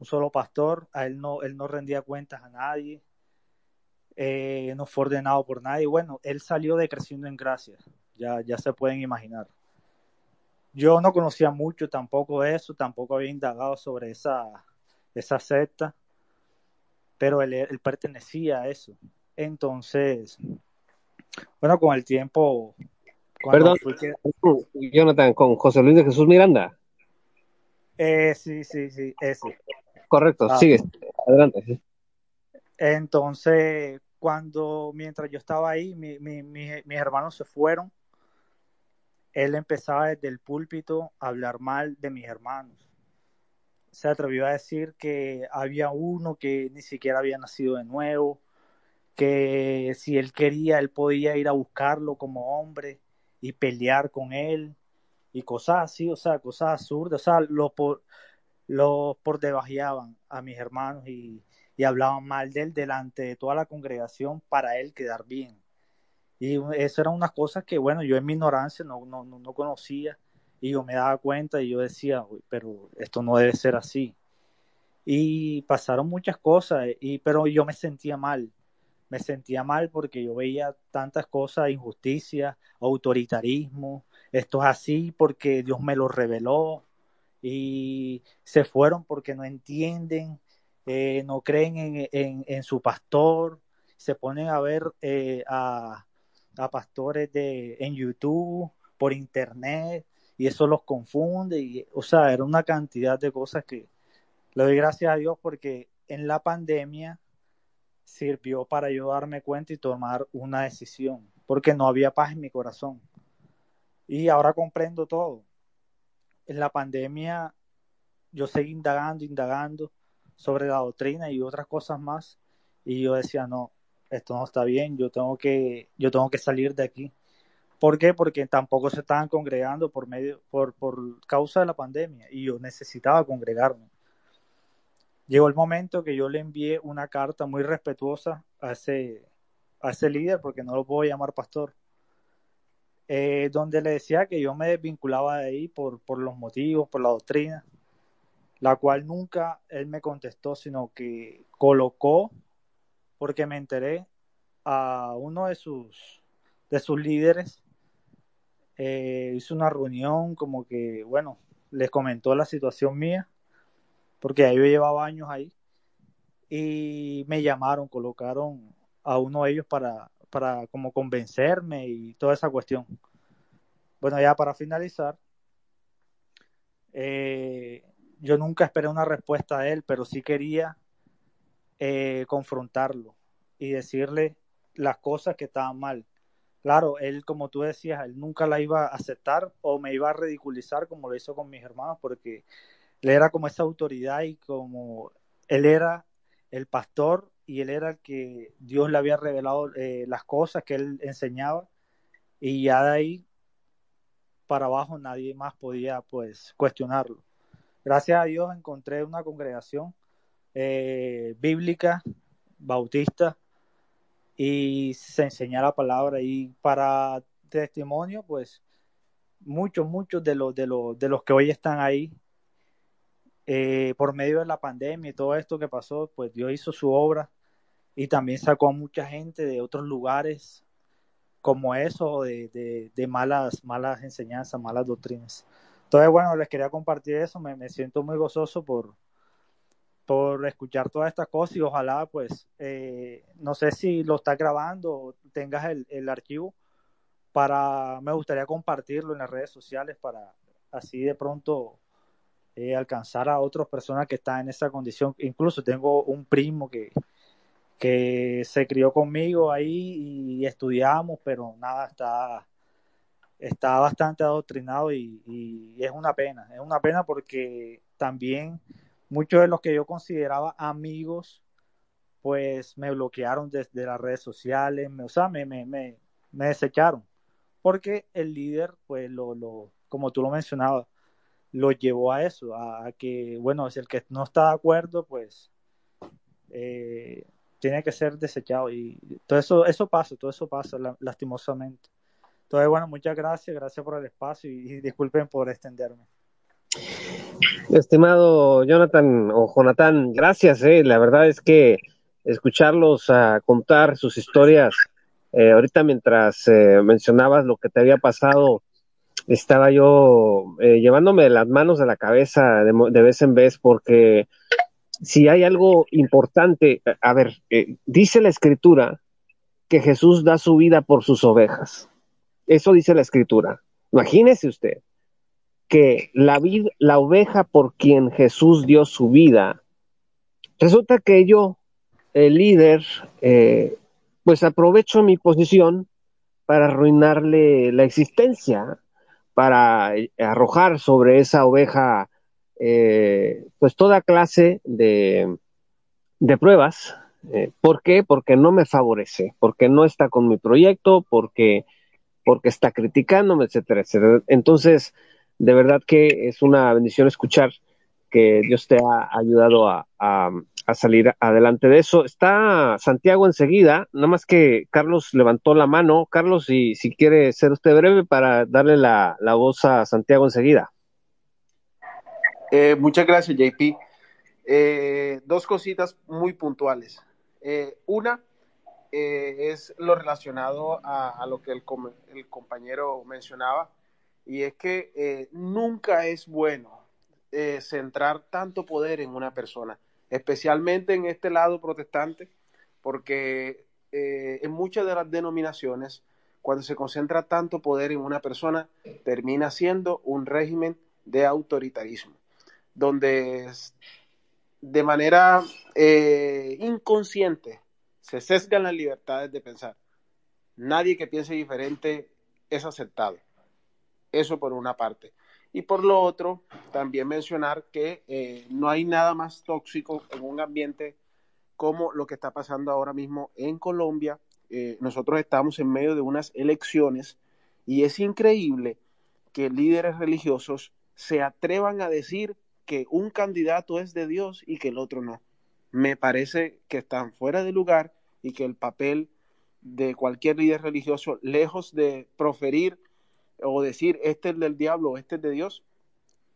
un solo pastor, a él no, él no rendía cuentas a nadie, eh, no fue ordenado por nadie. Bueno, él salió de creciendo en gracia, ya, ya se pueden imaginar. Yo no conocía mucho tampoco eso, tampoco había indagado sobre esa, esa secta, pero él, él pertenecía a eso. Entonces, bueno, con el tiempo... Perdón, Jonathan, con José Luis de Jesús Miranda. Eh, sí, sí, sí, ese. Correcto, ah. sigue, adelante. Entonces, cuando, mientras yo estaba ahí, mi, mis hermanos se fueron, él empezaba desde el púlpito a hablar mal de mis hermanos. Se atrevió a decir que había uno que ni siquiera había nacido de nuevo, que si él quería, él podía ir a buscarlo como hombre y pelear con él y cosas así, o sea, cosas absurdas, o sea, lo por, los por a mis hermanos y, hablaban mal de él delante de toda la congregación para él quedar bien. Y eso eran unas cosas que, bueno, yo en mi ignorancia no, no, no conocía y yo me daba cuenta y yo decía, pero esto no debe ser así. Y pasaron muchas cosas, y, pero yo me sentía mal. Me sentía mal porque yo veía tantas cosas, injusticia, autoritarismo, esto es así porque Dios me lo reveló, y se fueron porque no entienden, eh, no creen en, en, su pastor, se ponen a ver eh, a, a, pastores de, en YouTube, por internet, y eso los confunde. Y, o sea, era una cantidad de cosas que le doy gracias a Dios porque en la pandemia sirvió para yo darme cuenta y tomar una decisión, porque no había paz en mi corazón. Y ahora comprendo todo. En la pandemia yo seguí indagando, indagando sobre la doctrina y otras cosas más, y yo decía, no, esto no está bien, yo tengo que, yo tengo que salir de aquí. ¿Por qué? Porque tampoco se estaban congregando por medio, por, por causa de la pandemia, y yo necesitaba congregarme. Llegó el momento que yo le envié una carta muy respetuosa a ese, a ese líder, porque no lo puedo llamar pastor, eh, donde le decía que yo me desvinculaba de ahí por, por los motivos, por la doctrina, la cual nunca él me contestó, sino que colocó, porque me enteré, a uno de sus, de sus líderes, eh, hizo una reunión como que, bueno, les comentó la situación mía porque yo llevaba años ahí, y me llamaron, colocaron a uno de ellos para, para como convencerme y toda esa cuestión. Bueno, ya para finalizar, eh, yo nunca esperé una respuesta de él, pero sí quería eh, confrontarlo y decirle las cosas que estaban mal. Claro, él, como tú decías, él nunca la iba a aceptar o me iba a ridiculizar como lo hizo con mis hermanos, porque él era como esa autoridad y como él era el pastor y él era el que Dios le había revelado eh, las cosas que él enseñaba y ya de ahí para abajo nadie más podía pues cuestionarlo. Gracias a Dios encontré una congregación eh, bíblica, bautista, y se enseña la palabra y para testimonio pues muchos, muchos de los, de los, de los que hoy están ahí eh, por medio de la pandemia y todo esto que pasó, pues Dios hizo su obra y también sacó a mucha gente de otros lugares como eso, de, de, malas, malas enseñanzas, malas doctrinas. Entonces, bueno, les quería compartir eso, me, siento muy gozoso por, por escuchar todas estas cosas y ojalá, pues, eh, no sé si lo estás grabando o tengas el, el archivo para, me gustaría compartirlo en las redes sociales para así de pronto eh, alcanzar a otras personas que están en esa condición. Incluso tengo un primo que, que se crió conmigo ahí y estudiamos, pero nada, está, está bastante adoctrinado y, es una pena, es una pena porque también muchos de los que yo consideraba amigos, pues me bloquearon desde las redes sociales, me, o sea, me, me, me, me desecharon, porque el líder, pues lo, lo, como tú lo mencionabas, lo llevó a eso, a, que, bueno, si el que no está de acuerdo, pues eh, tiene que ser desechado. Y todo eso, eso pasa, todo eso pasa lastimosamente. Entonces, bueno, muchas gracias, gracias por el espacio y, disculpen por extenderme. Estimado Jonathan o Jonathan, gracias. Eh. La verdad es que escucharlos a contar sus historias, eh, ahorita mientras eh, mencionabas lo que te había pasado, estaba yo eh, llevándome las manos de la cabeza de, vez en vez porque si hay algo importante, a ver, eh, dice la escritura que Jesús da su vida por sus ovejas. Eso dice la escritura. Imagínese usted que la, la oveja por quien Jesús dio su vida, resulta que yo, el líder, eh, pues aprovecho mi posición para arruinarle la existencia para eh, arrojar sobre esa oveja eh, pues toda clase de, de pruebas. Eh, ¿Por qué? Porque no me favorece, porque no está con mi proyecto, porque, porque está criticándome, etcétera, etcétera. Entonces, de verdad que es una bendición escuchar que Dios te ha ayudado a, a salir adelante de eso. Está Santiago enseguida, nada más que Carlos levantó la mano. Carlos, si, si quiere ser usted breve para darle la, voz a Santiago enseguida. Eh, muchas gracias, JP. Eh, dos cositas muy puntuales. Eh, una es lo relacionado a, lo que el, el, compañero mencionaba, y es que nunca es bueno centrar tanto poder en una persona especialmente en este lado protestante, porque en muchas de las denominaciones, cuando se concentra tanto poder en una persona, termina siendo un régimen de autoritarismo, donde de manera eh, inconsciente se sesgan las libertades de pensar. Nadie que piense diferente es aceptado. Eso por una parte. Y por lo otro, también mencionar que eh, no hay nada más tóxico en un ambiente como lo que está pasando ahora mismo en Colombia. Eh, nosotros estamos en medio de unas elecciones y es increíble que líderes religiosos se atrevan a decir que un candidato es de Dios y que el otro no. Me parece que están fuera de lugar y que el papel de cualquier líder religioso, lejos de proferir o decir este es del diablo o este es de Dios,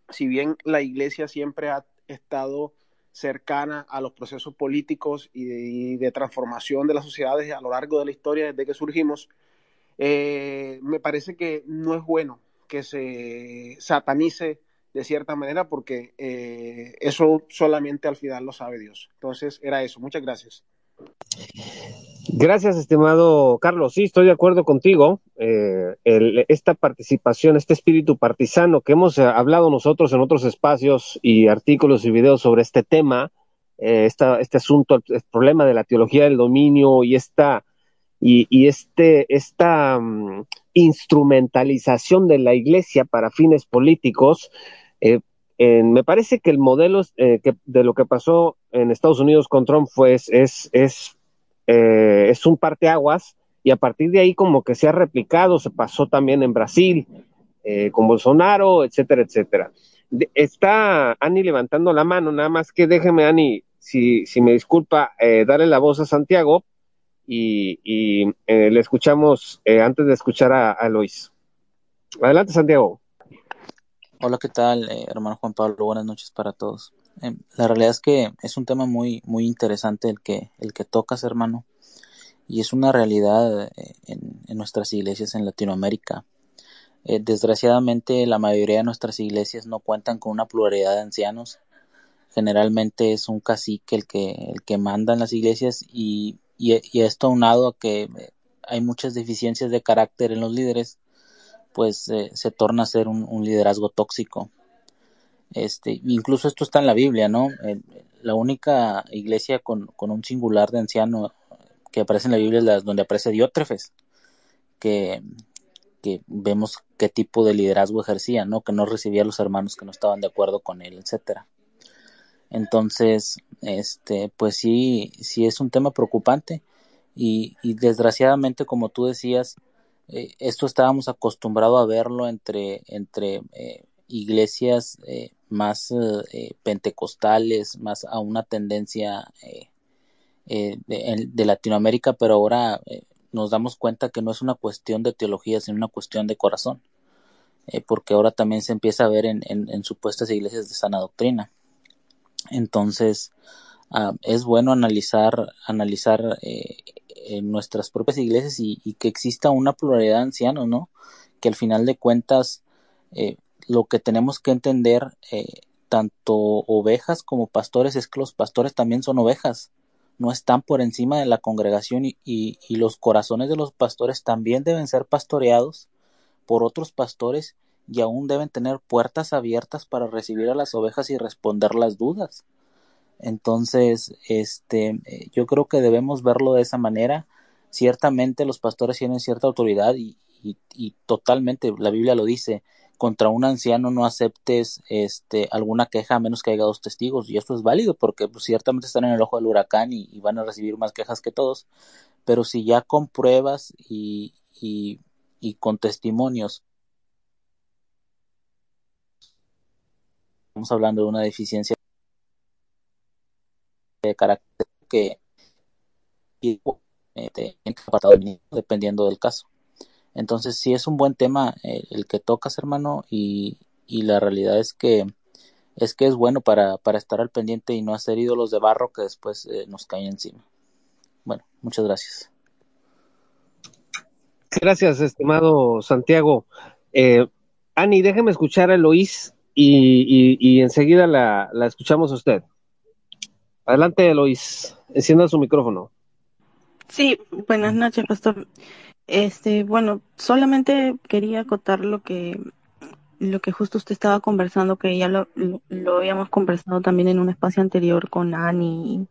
si bien la iglesia siempre ha estado cercana a los procesos políticos y de, transformación de las sociedades a lo largo de la historia desde que surgimos, eh, me parece que no es bueno que se satanice de cierta manera porque eh, eso solamente al final lo sabe Dios. Entonces era eso. Muchas gracias. Gracias, estimado Carlos. Sí, estoy de acuerdo contigo. Eh, esta participación, este espíritu partisano que hemos eh, hablado nosotros en otros espacios y artículos y videos sobre este tema, eh, este asunto, el, problema de la teología del dominio y esta y, este esta mm, instrumentalización de la Iglesia para fines políticos. Me parece que el modelo que, de lo que pasó en Estados Unidos con Trump fue es, es eh, es un parteaguas y a partir de ahí como que se ha replicado, se pasó también en Brasil eh, con Bolsonaro, etcétera, etcétera. está Ani levantando la mano, nada más que déjeme, Ani, si, si me disculpa, eh, darle la voz a Santiago y, y eh, le escuchamos antes de escuchar a, a Luis. Adelante, Santiago. Hola, ¿qué tal, hermano Juan Pablo? Buenas noches para todos. Em, la realidad es que es un tema muy, muy interesante el que, el que tocas, hermano, y es una realidad eh, en, nuestras iglesias en Latinoamérica. Eh, desgraciadamente, la mayoría de nuestras iglesias no cuentan con una pluralidad de ancianos. Generalmente es un cacique el que, el que manda en las iglesias y, y, esto aunado a que eh, hay muchas deficiencias de carácter en los líderes, pues se torna a ser un liderazgo tóxico. Este, incluso esto está en la Biblia, ¿no? la única iglesia con, un singular de anciano que aparece en la Biblia es la donde aparece Diótrefes, que, que vemos qué tipo de liderazgo ejercía, ¿no? Que no recibía a los hermanos que no estaban de acuerdo con él, etcétera. Entonces, este, pues sí, sí es un tema preocupante y, desgraciadamente, como tú decías, eh, esto estábamos acostumbrados a verlo entre, entre eh, iglesias eh, más eh, pentecostales, más a una tendencia de, Latinoamérica, pero ahora nos damos cuenta que no es una cuestión de teología, sino una cuestión de corazón, porque ahora también se empieza a ver en, supuestas iglesias de sana doctrina. Entonces, ah, es bueno analizar, analizar en nuestras propias iglesias y, que exista una pluralidad de ancianos, ¿no? Que al final de cuentas lo que tenemos que entender, eh, tanto ovejas como pastores, es que los pastores también son ovejas, no están por encima de la congregación y, los corazones de los pastores también deben ser pastoreados por otros pastores y aún deben tener puertas abiertas para recibir a las ovejas y responder las dudas. Entonces, este, eh, yo creo que debemos verlo de esa manera. Ciertamente los pastores tienen cierta autoridad y, y totalmente, la Biblia lo dice, contra un anciano no aceptes este alguna queja a menos que haya dos testigos y esto es válido porque pues, ciertamente están en el ojo del huracán y, van a recibir más quejas que todos pero si ya con pruebas y, y, y con testimonios estamos hablando de una deficiencia de carácter que eh, dependiendo del caso entonces sí es un buen tema eh, el que tocas, hermano, y, y, la realidad es que es que es bueno para, para estar al pendiente y no hacer ídolos de barro que después eh, nos caen encima. Bueno, muchas gracias. Gracias, estimado Santiago. Eh, Ani, déjeme escuchar a Eloís y, y, enseguida la, la, escuchamos a usted. Adelante, Eloís. Encienda su micrófono. Sí, buenas noches, pastor. Este, bueno, solamente quería acotar lo que lo que justo usted estaba conversando, que ya lo, lo, habíamos conversado también en un espacio anterior con Ani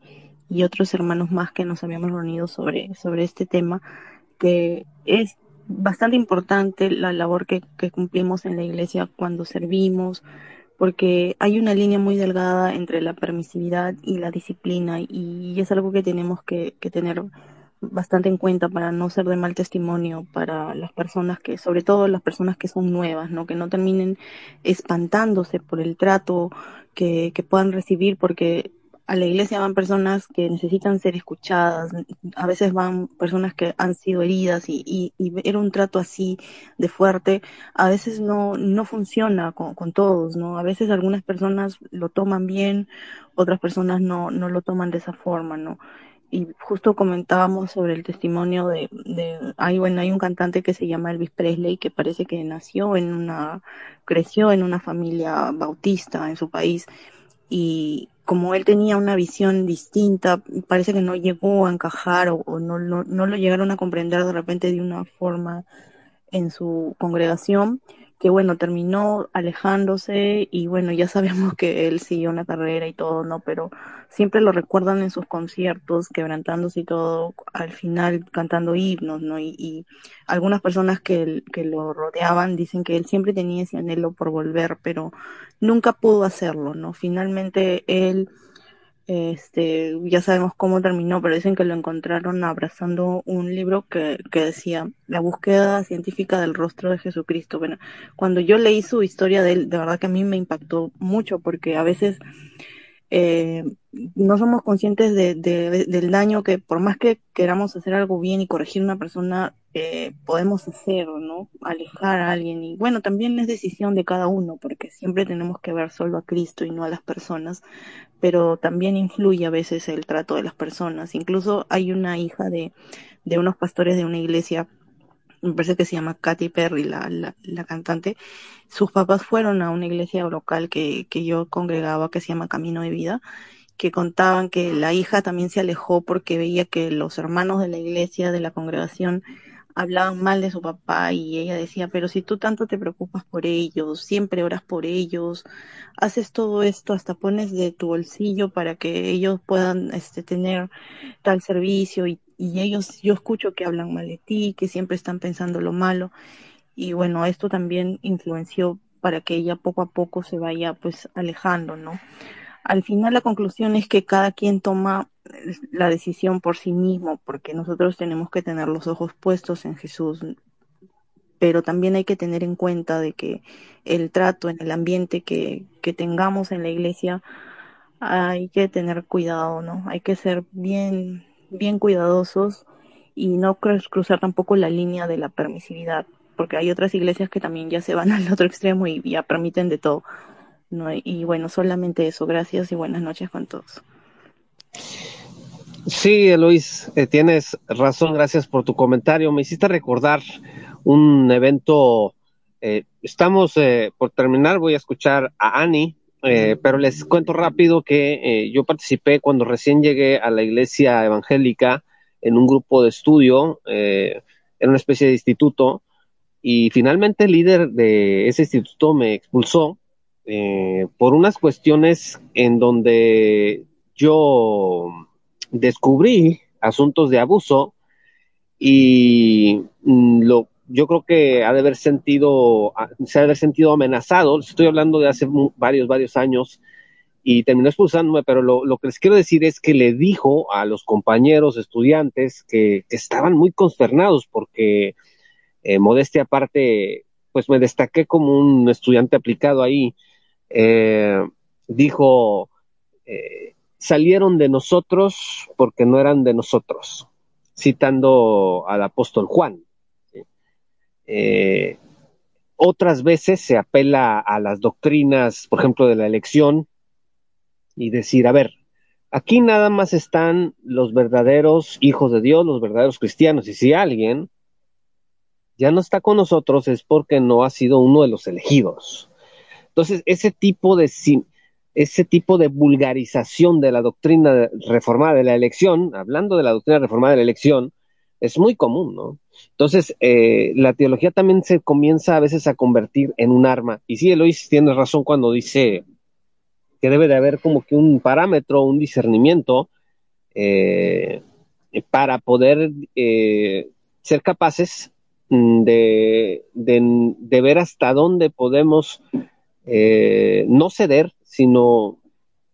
y, y, otros hermanos más que nos habíamos reunido sobre, sobre este tema, que es bastante importante la labor que, que cumplimos en la iglesia cuando servimos, porque hay una línea muy delgada entre la permisividad y la disciplina y es algo que tenemos que, tener bastante en cuenta para no ser de mal testimonio para las personas que, sobre todo las personas que son nuevas, ¿no? Que no terminen espantándose por el trato que, que puedan recibir, porque a la iglesia van personas que necesitan ser escuchadas, a veces van personas que han sido heridas y, y, y ver un trato así de fuerte, a veces no, no funciona con, con, todos, ¿no? A veces algunas personas lo toman bien, otras personas no, no lo toman de esa forma, ¿no? y justo comentábamos sobre el testimonio de, de hay bueno hay un cantante que se llama Elvis Presley que parece que nació en una creció en una familia bautista en su país y como él tenía una visión distinta parece que no llegó a encajar o, no lo llegaron a comprender de repente de una forma en su congregación que bueno, terminó alejándose y bueno, ya sabemos [laughs] que él siguió una carrera y todo, ¿no? Pero siempre lo recuerdan en sus conciertos, quebrantándose y todo, al final cantando himnos, ¿no? Y, y algunas personas que, que lo rodeaban dicen que él siempre tenía ese anhelo por volver, pero nunca pudo hacerlo, ¿no? Finalmente él este, ya sabemos cómo terminó, pero dicen que lo encontraron abrazando un libro que, que decía La búsqueda científica del rostro de Jesucristo. Bueno, cuando yo leí su historia de él, de verdad que a mí me impactó mucho porque a veces eh, no somos conscientes de, de, del daño que por más que queramos hacer algo bien y corregir a una persona, eh, podemos hacer, ¿no? Alejar a alguien. Y bueno, también es decisión de cada uno, porque siempre tenemos que ver solo a Cristo y no a las personas, pero también influye a veces el trato de las personas. Incluso hay una hija de, de unos pastores de una iglesia me parece que se llama Katy Perry, la, la, la, cantante, sus papás fueron a una iglesia local que, que yo congregaba que se llama Camino de Vida, que contaban que la hija también se alejó porque veía que los hermanos de la iglesia, de la congregación, hablaban mal de su papá y ella decía, pero si tú tanto te preocupas por ellos, siempre oras por ellos, haces todo esto, hasta pones de tu bolsillo para que ellos puedan este, tener tal servicio y, y ellos, yo escucho que hablan mal de ti, que siempre están pensando lo malo y bueno, esto también influenció para que ella poco a poco se vaya pues alejando, ¿no? Al final la conclusión es que cada quien toma la decisión por sí mismo, porque nosotros tenemos que tener los ojos puestos en Jesús, pero también hay que tener en cuenta de que el trato en el ambiente que, que tengamos en la iglesia hay que tener cuidado, ¿no? Hay que ser bien, bien cuidadosos y no cruzar tampoco la línea de la permisividad, porque hay otras iglesias que también ya se van [laughs] al otro extremo y ya permiten de todo. ¿no? Y bueno, solamente eso. Gracias y buenas noches con todos. Sí, Luis, eh, tienes razón, gracias por tu comentario. Me hiciste recordar un evento, eh, estamos eh, por terminar, voy a escuchar a Ani, eh, pero les cuento rápido que eh, yo participé cuando recién llegué a la iglesia evangélica en un grupo de estudio, eh, en una especie de instituto, y finalmente el líder de ese instituto me expulsó por unas cuestiones en donde yo descubrí asuntos de abuso y mm, lo, yo creo que ha de haber sentido, se ha de haber sentido amenazado, estoy hablando de hace varios, varios años, y terminó expulsándome, pero lo, que les quiero decir es que le dijo a los compañeros estudiantes que, que estaban muy consternados porque, eh, modestia aparte, pues me destaqué como un estudiante aplicado ahí, eh, dijo, eh, salieron de nosotros porque no eran de nosotros, citando al apóstol Juan. Eh, otras veces se apela a las doctrinas, por ejemplo, de la elección y decir, a ver, aquí nada más están los verdaderos hijos de Dios, los verdaderos cristianos, y si alguien ya no está con nosotros es porque no ha sido uno de los elegidos. Entonces, ese tipo de ese tipo de vulgarización de la doctrina reformada de la elección, hablando de la doctrina reformada de la elección, es muy común, ¿no? Entonces, eh, la teología también se comienza a veces a convertir en un arma. Y sí, Eloís tiene razón cuando dice que debe de haber como que un parámetro, un discernimiento eh, para poder eh, ser capaces mm, de, de, ver hasta dónde podemos eh, no ceder, sino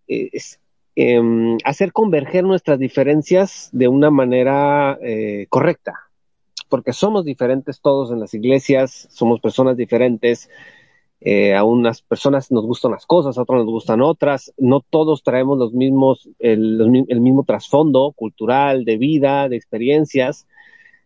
em, hacer converger nuestras diferencias de una manera correcta, porque somos diferentes todos en las iglesias, somos personas diferentes, eh, a unas personas nos gustan las cosas, a otras nos gustan otras, no todos traemos los mismos, el, mismo trasfondo cultural, de vida, de experiencias,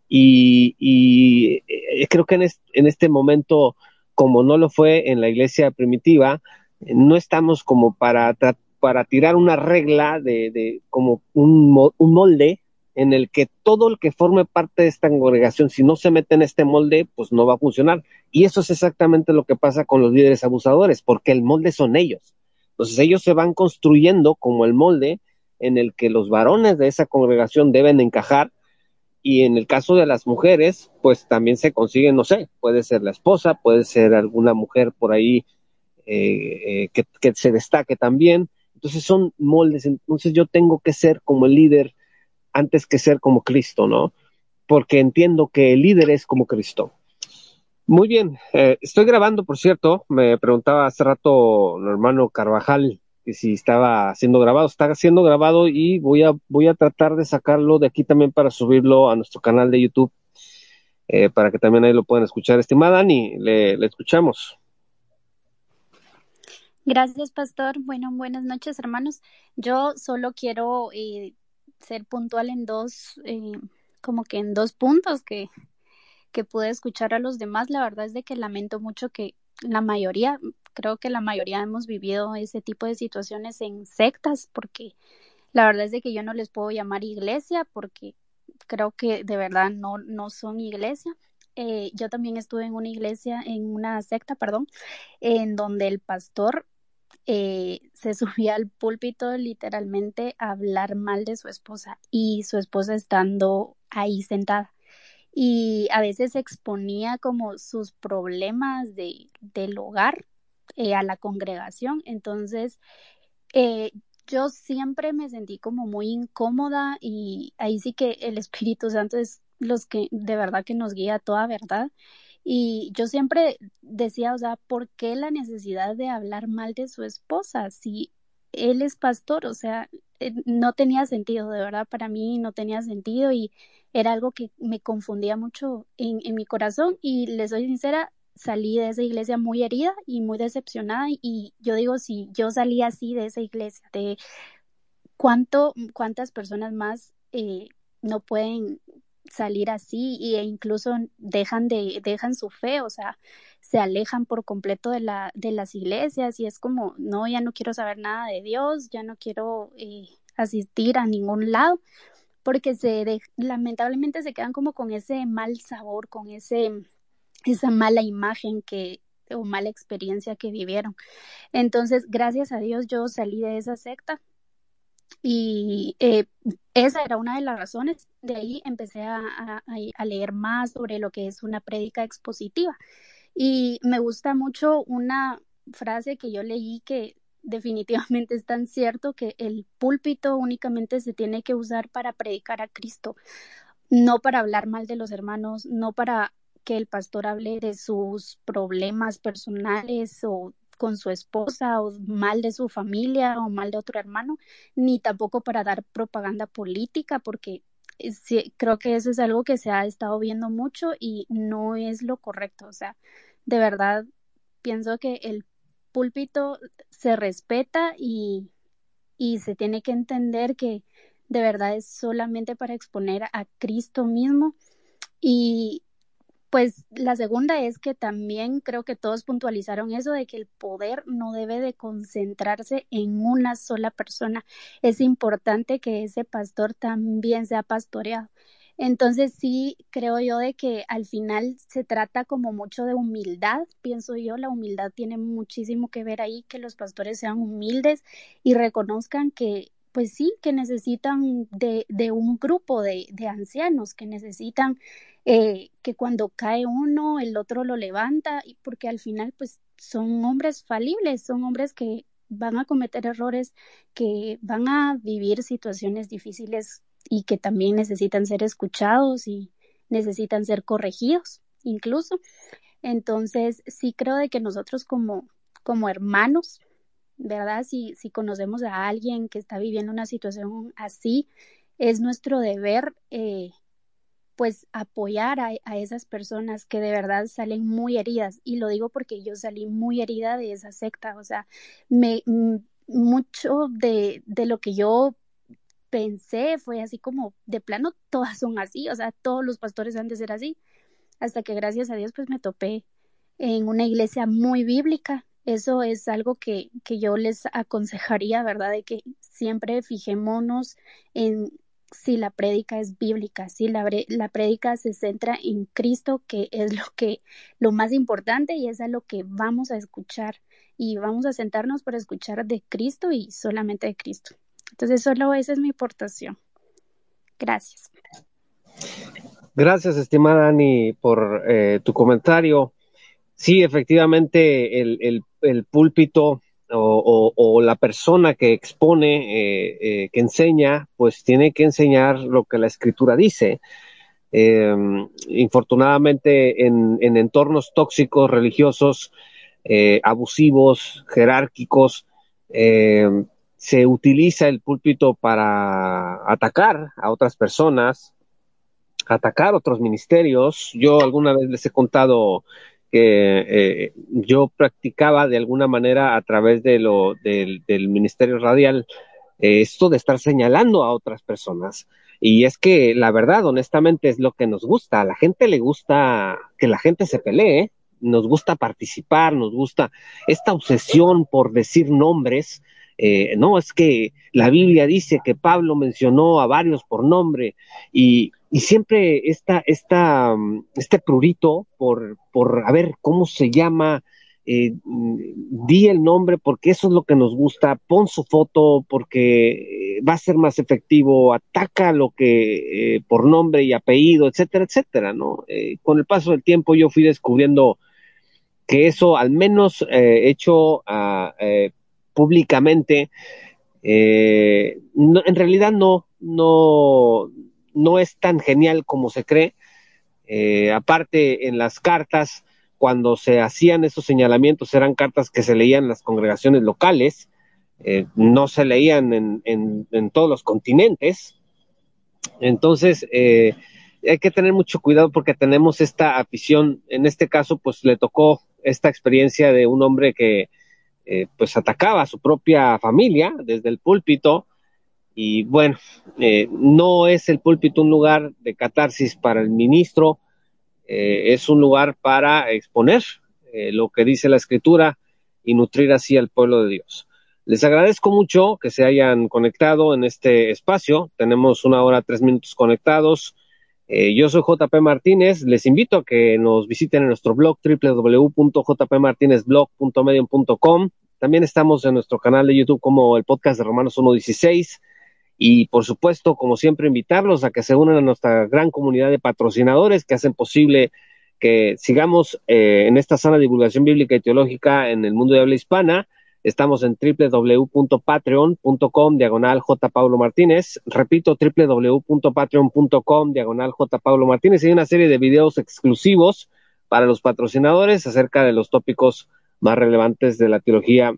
y, eh, creo que en, este momento, como no lo fue en la iglesia primitiva, no estamos como para, para tirar una regla de, como un molde en el que todo el que forme parte de esta congregación, si no se mete en este molde, pues no va a funcionar. Y eso es exactamente lo que pasa con los líderes abusadores, porque el molde son ellos. Entonces ellos se van construyendo como el molde en el que los varones de esa congregación deben encajar y en el caso de las mujeres, pues también se consigue, no sé, puede ser la esposa, puede ser alguna mujer por ahí eh, eh, que, que se destaque también. Entonces son moldes, entonces yo tengo que ser como el líder antes que ser como Cristo, ¿no? Porque entiendo que el líder es como Cristo. Muy bien, eh, estoy grabando, por cierto, me preguntaba hace rato el hermano Carvajal si estaba siendo grabado, está siendo grabado y voy a, voy a tratar de sacarlo de aquí también para subirlo a nuestro canal de YouTube, eh, para que también ahí lo puedan escuchar. Estimada Dani, le, le escuchamos. Gracias, pastor. Bueno, buenas noches, hermanos. Yo solo quiero eh, ser puntual en dos, eh, como que en dos puntos que, que pude escuchar a los demás. La verdad es de que lamento mucho que la mayoría, creo que la mayoría hemos vivido ese tipo de situaciones en sectas, porque la verdad es de que yo no les puedo llamar iglesia, porque creo que de verdad no, no son iglesia. Eh, yo también estuve en una iglesia, en una secta, perdón, en donde el pastor eh, se subía al púlpito literalmente a hablar mal de su esposa y su esposa estando ahí sentada. Y a veces exponía como sus problemas de, del hogar eh, a la congregación. Entonces, eh, yo siempre me sentí como muy incómoda y ahí sí que el Espíritu Santo es los que de verdad que nos guía toda verdad. Y yo siempre decía, o sea, ¿por qué la necesidad de hablar mal de su esposa si él es pastor? O sea, eh, no tenía sentido, de verdad, para mí no tenía sentido y era algo que me confundía mucho en, en mi corazón y les soy sincera, salí de esa iglesia muy herida y muy decepcionada y yo digo, si yo salí así de esa iglesia, de cuánto, cuántas personas más eh, no pueden salir así e incluso dejan de dejan su fe, o sea, se alejan por completo de la de las iglesias y es como, no, ya no quiero saber nada de Dios, ya no quiero eh, asistir a ningún lado porque se lamentablemente se quedan como con ese mal sabor, con ese esa mala imagen que o mala experiencia que vivieron. Entonces, gracias a Dios yo salí de esa secta y eh, esa era una de las razones. De ahí empecé a, a, leer más sobre lo que es una prédica expositiva. Y me gusta mucho una frase que yo leí que definitivamente es tan cierto que el púlpito únicamente se tiene que usar para predicar a Cristo, no para hablar mal de los hermanos, no para que el pastor hable de sus problemas personales o con su esposa o mal de su familia o mal de otro hermano, ni tampoco para dar propaganda política, porque creo que eso es algo que se ha estado viendo mucho y no es lo correcto. O sea, de verdad pienso que el púlpito se respeta y, y se tiene que entender que de verdad es solamente para exponer a Cristo mismo y, pues la segunda es que también creo que todos puntualizaron eso de que el poder no debe de concentrarse en una sola persona. Es importante que ese pastor también sea pastoreado. Entonces sí creo yo de que al final se trata como mucho de humildad, pienso yo, la humildad tiene muchísimo que ver ahí, que los pastores sean humildes y reconozcan que pues sí, que necesitan de, de un grupo de, de, ancianos, que necesitan eh, que cuando cae uno, el otro lo levanta, porque al final, pues son hombres falibles, son hombres que van a cometer errores, que van a vivir situaciones difíciles y que también necesitan ser escuchados y necesitan ser corregidos, incluso. Entonces, sí creo de que nosotros como, como hermanos, ¿verdad? Si, si conocemos a alguien que está viviendo una situación así, es nuestro deber, eh, pues, apoyar a, a, esas personas que de verdad salen muy heridas. Y lo digo porque yo salí muy herida de esa secta. O sea, me, mucho de, de lo que yo pensé fue así como, de plano, todas son así. O sea, todos los pastores han de ser así. Hasta que gracias a Dios, pues, me topé en una iglesia muy bíblica eso es algo que, que yo les aconsejaría, ¿verdad? De que siempre fijémonos en si la prédica es bíblica, si la, la prédica se centra en Cristo, que es lo que lo más importante y es a lo que vamos a escuchar y vamos a sentarnos para escuchar de Cristo y solamente de Cristo. Entonces, solo esa es mi aportación. Gracias. Gracias, estimada Ani, por eh, tu comentario. Sí, efectivamente, el, el el púlpito o, la persona que expone, eh, eh, que enseña, pues tiene que enseñar lo que la escritura dice. Em, infortunadamente, en, entornos tóxicos, religiosos, eh, abusivos, jerárquicos, em, se utiliza el púlpito para atacar a otras personas, atacar otros ministerios. Yo alguna vez les he contado que eh, yo practicaba de alguna manera a través de lo del, Ministerio Radial eh, esto de estar señalando a otras personas. Y es que la verdad, honestamente, es lo que nos gusta. A la gente le gusta que la gente se pelee, nos gusta participar, nos gusta esta obsesión por decir nombres. Eh, no, es que la Biblia dice que Pablo mencionó a varios por nombre y, siempre esta, mm, este prurito por, a ver cómo se llama, eh, mm, di el nombre porque eso es lo que nos gusta, pon su foto porque eh, va a ser más efectivo, ataca lo que por nombre y apellido, etcétera, etcétera, ¿no? con el paso del tiempo yo fui descubriendo que eso, al menos hecho uh, públicamente, no, en realidad no, no, no es tan genial como se cree. Eh, aparte, en las cartas, cuando se hacían esos señalamientos, eran cartas que se leían en las congregaciones locales, eh, no se leían en, en, todos los continentes. Entonces, eh, hay que tener mucho cuidado porque tenemos esta afición. En este caso, pues le tocó esta experiencia de un hombre que pues atacaba a su propia familia desde el púlpito y bueno, eh, no es el púlpito un lugar de catarsis para el ministro, eh, es un lugar para exponer eh, lo que dice la escritura y nutrir así al pueblo de Dios. Les agradezco mucho que se hayan conectado en este espacio. Tenemos una hora, tres minutos conectados. Yo soy JP Martínez. Les invito a que nos visiten en nuestro blog www.jpmartinezblog.medium.com. También estamos en nuestro canal de YouTube como el podcast de Romanos 1.16 y por supuesto, como siempre, invitarlos a que se unan a nuestra gran comunidad de patrocinadores que hacen posible que sigamos eh, en esta sana divulgación bíblica y teológica en el mundo de habla hispana. Estamos en www.patreon.com diagonal J. Martínez. Repito, www.patreon.com diagonal J. Martínez. Hay una serie de videos exclusivos para los patrocinadores acerca de los tópicos más relevantes de la teología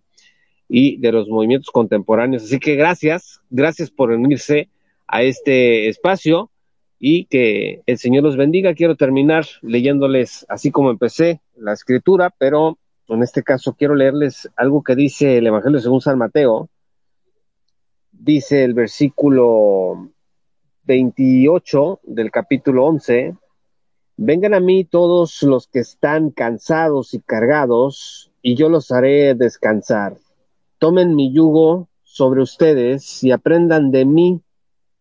y de los movimientos contemporáneos. Así que gracias, gracias por unirse a este espacio y que el Señor los bendiga. Quiero terminar leyéndoles, así como empecé, la escritura, pero en este caso quiero leerles algo que dice el Evangelio según San Mateo. Dice el versículo 28 del capítulo 11, vengan a mí todos los que están cansados y cargados, y yo los haré descansar. Tomen mi yugo sobre ustedes y aprendan de mí,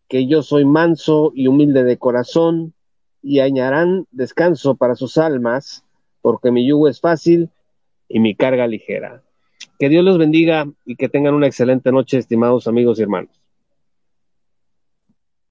que yo soy manso y humilde de corazón, y hallarán descanso para sus almas, porque mi yugo es fácil y mi carga ligera. Que Dios los bendiga y que tengan una excelente noche, estimados amigos y hermanos.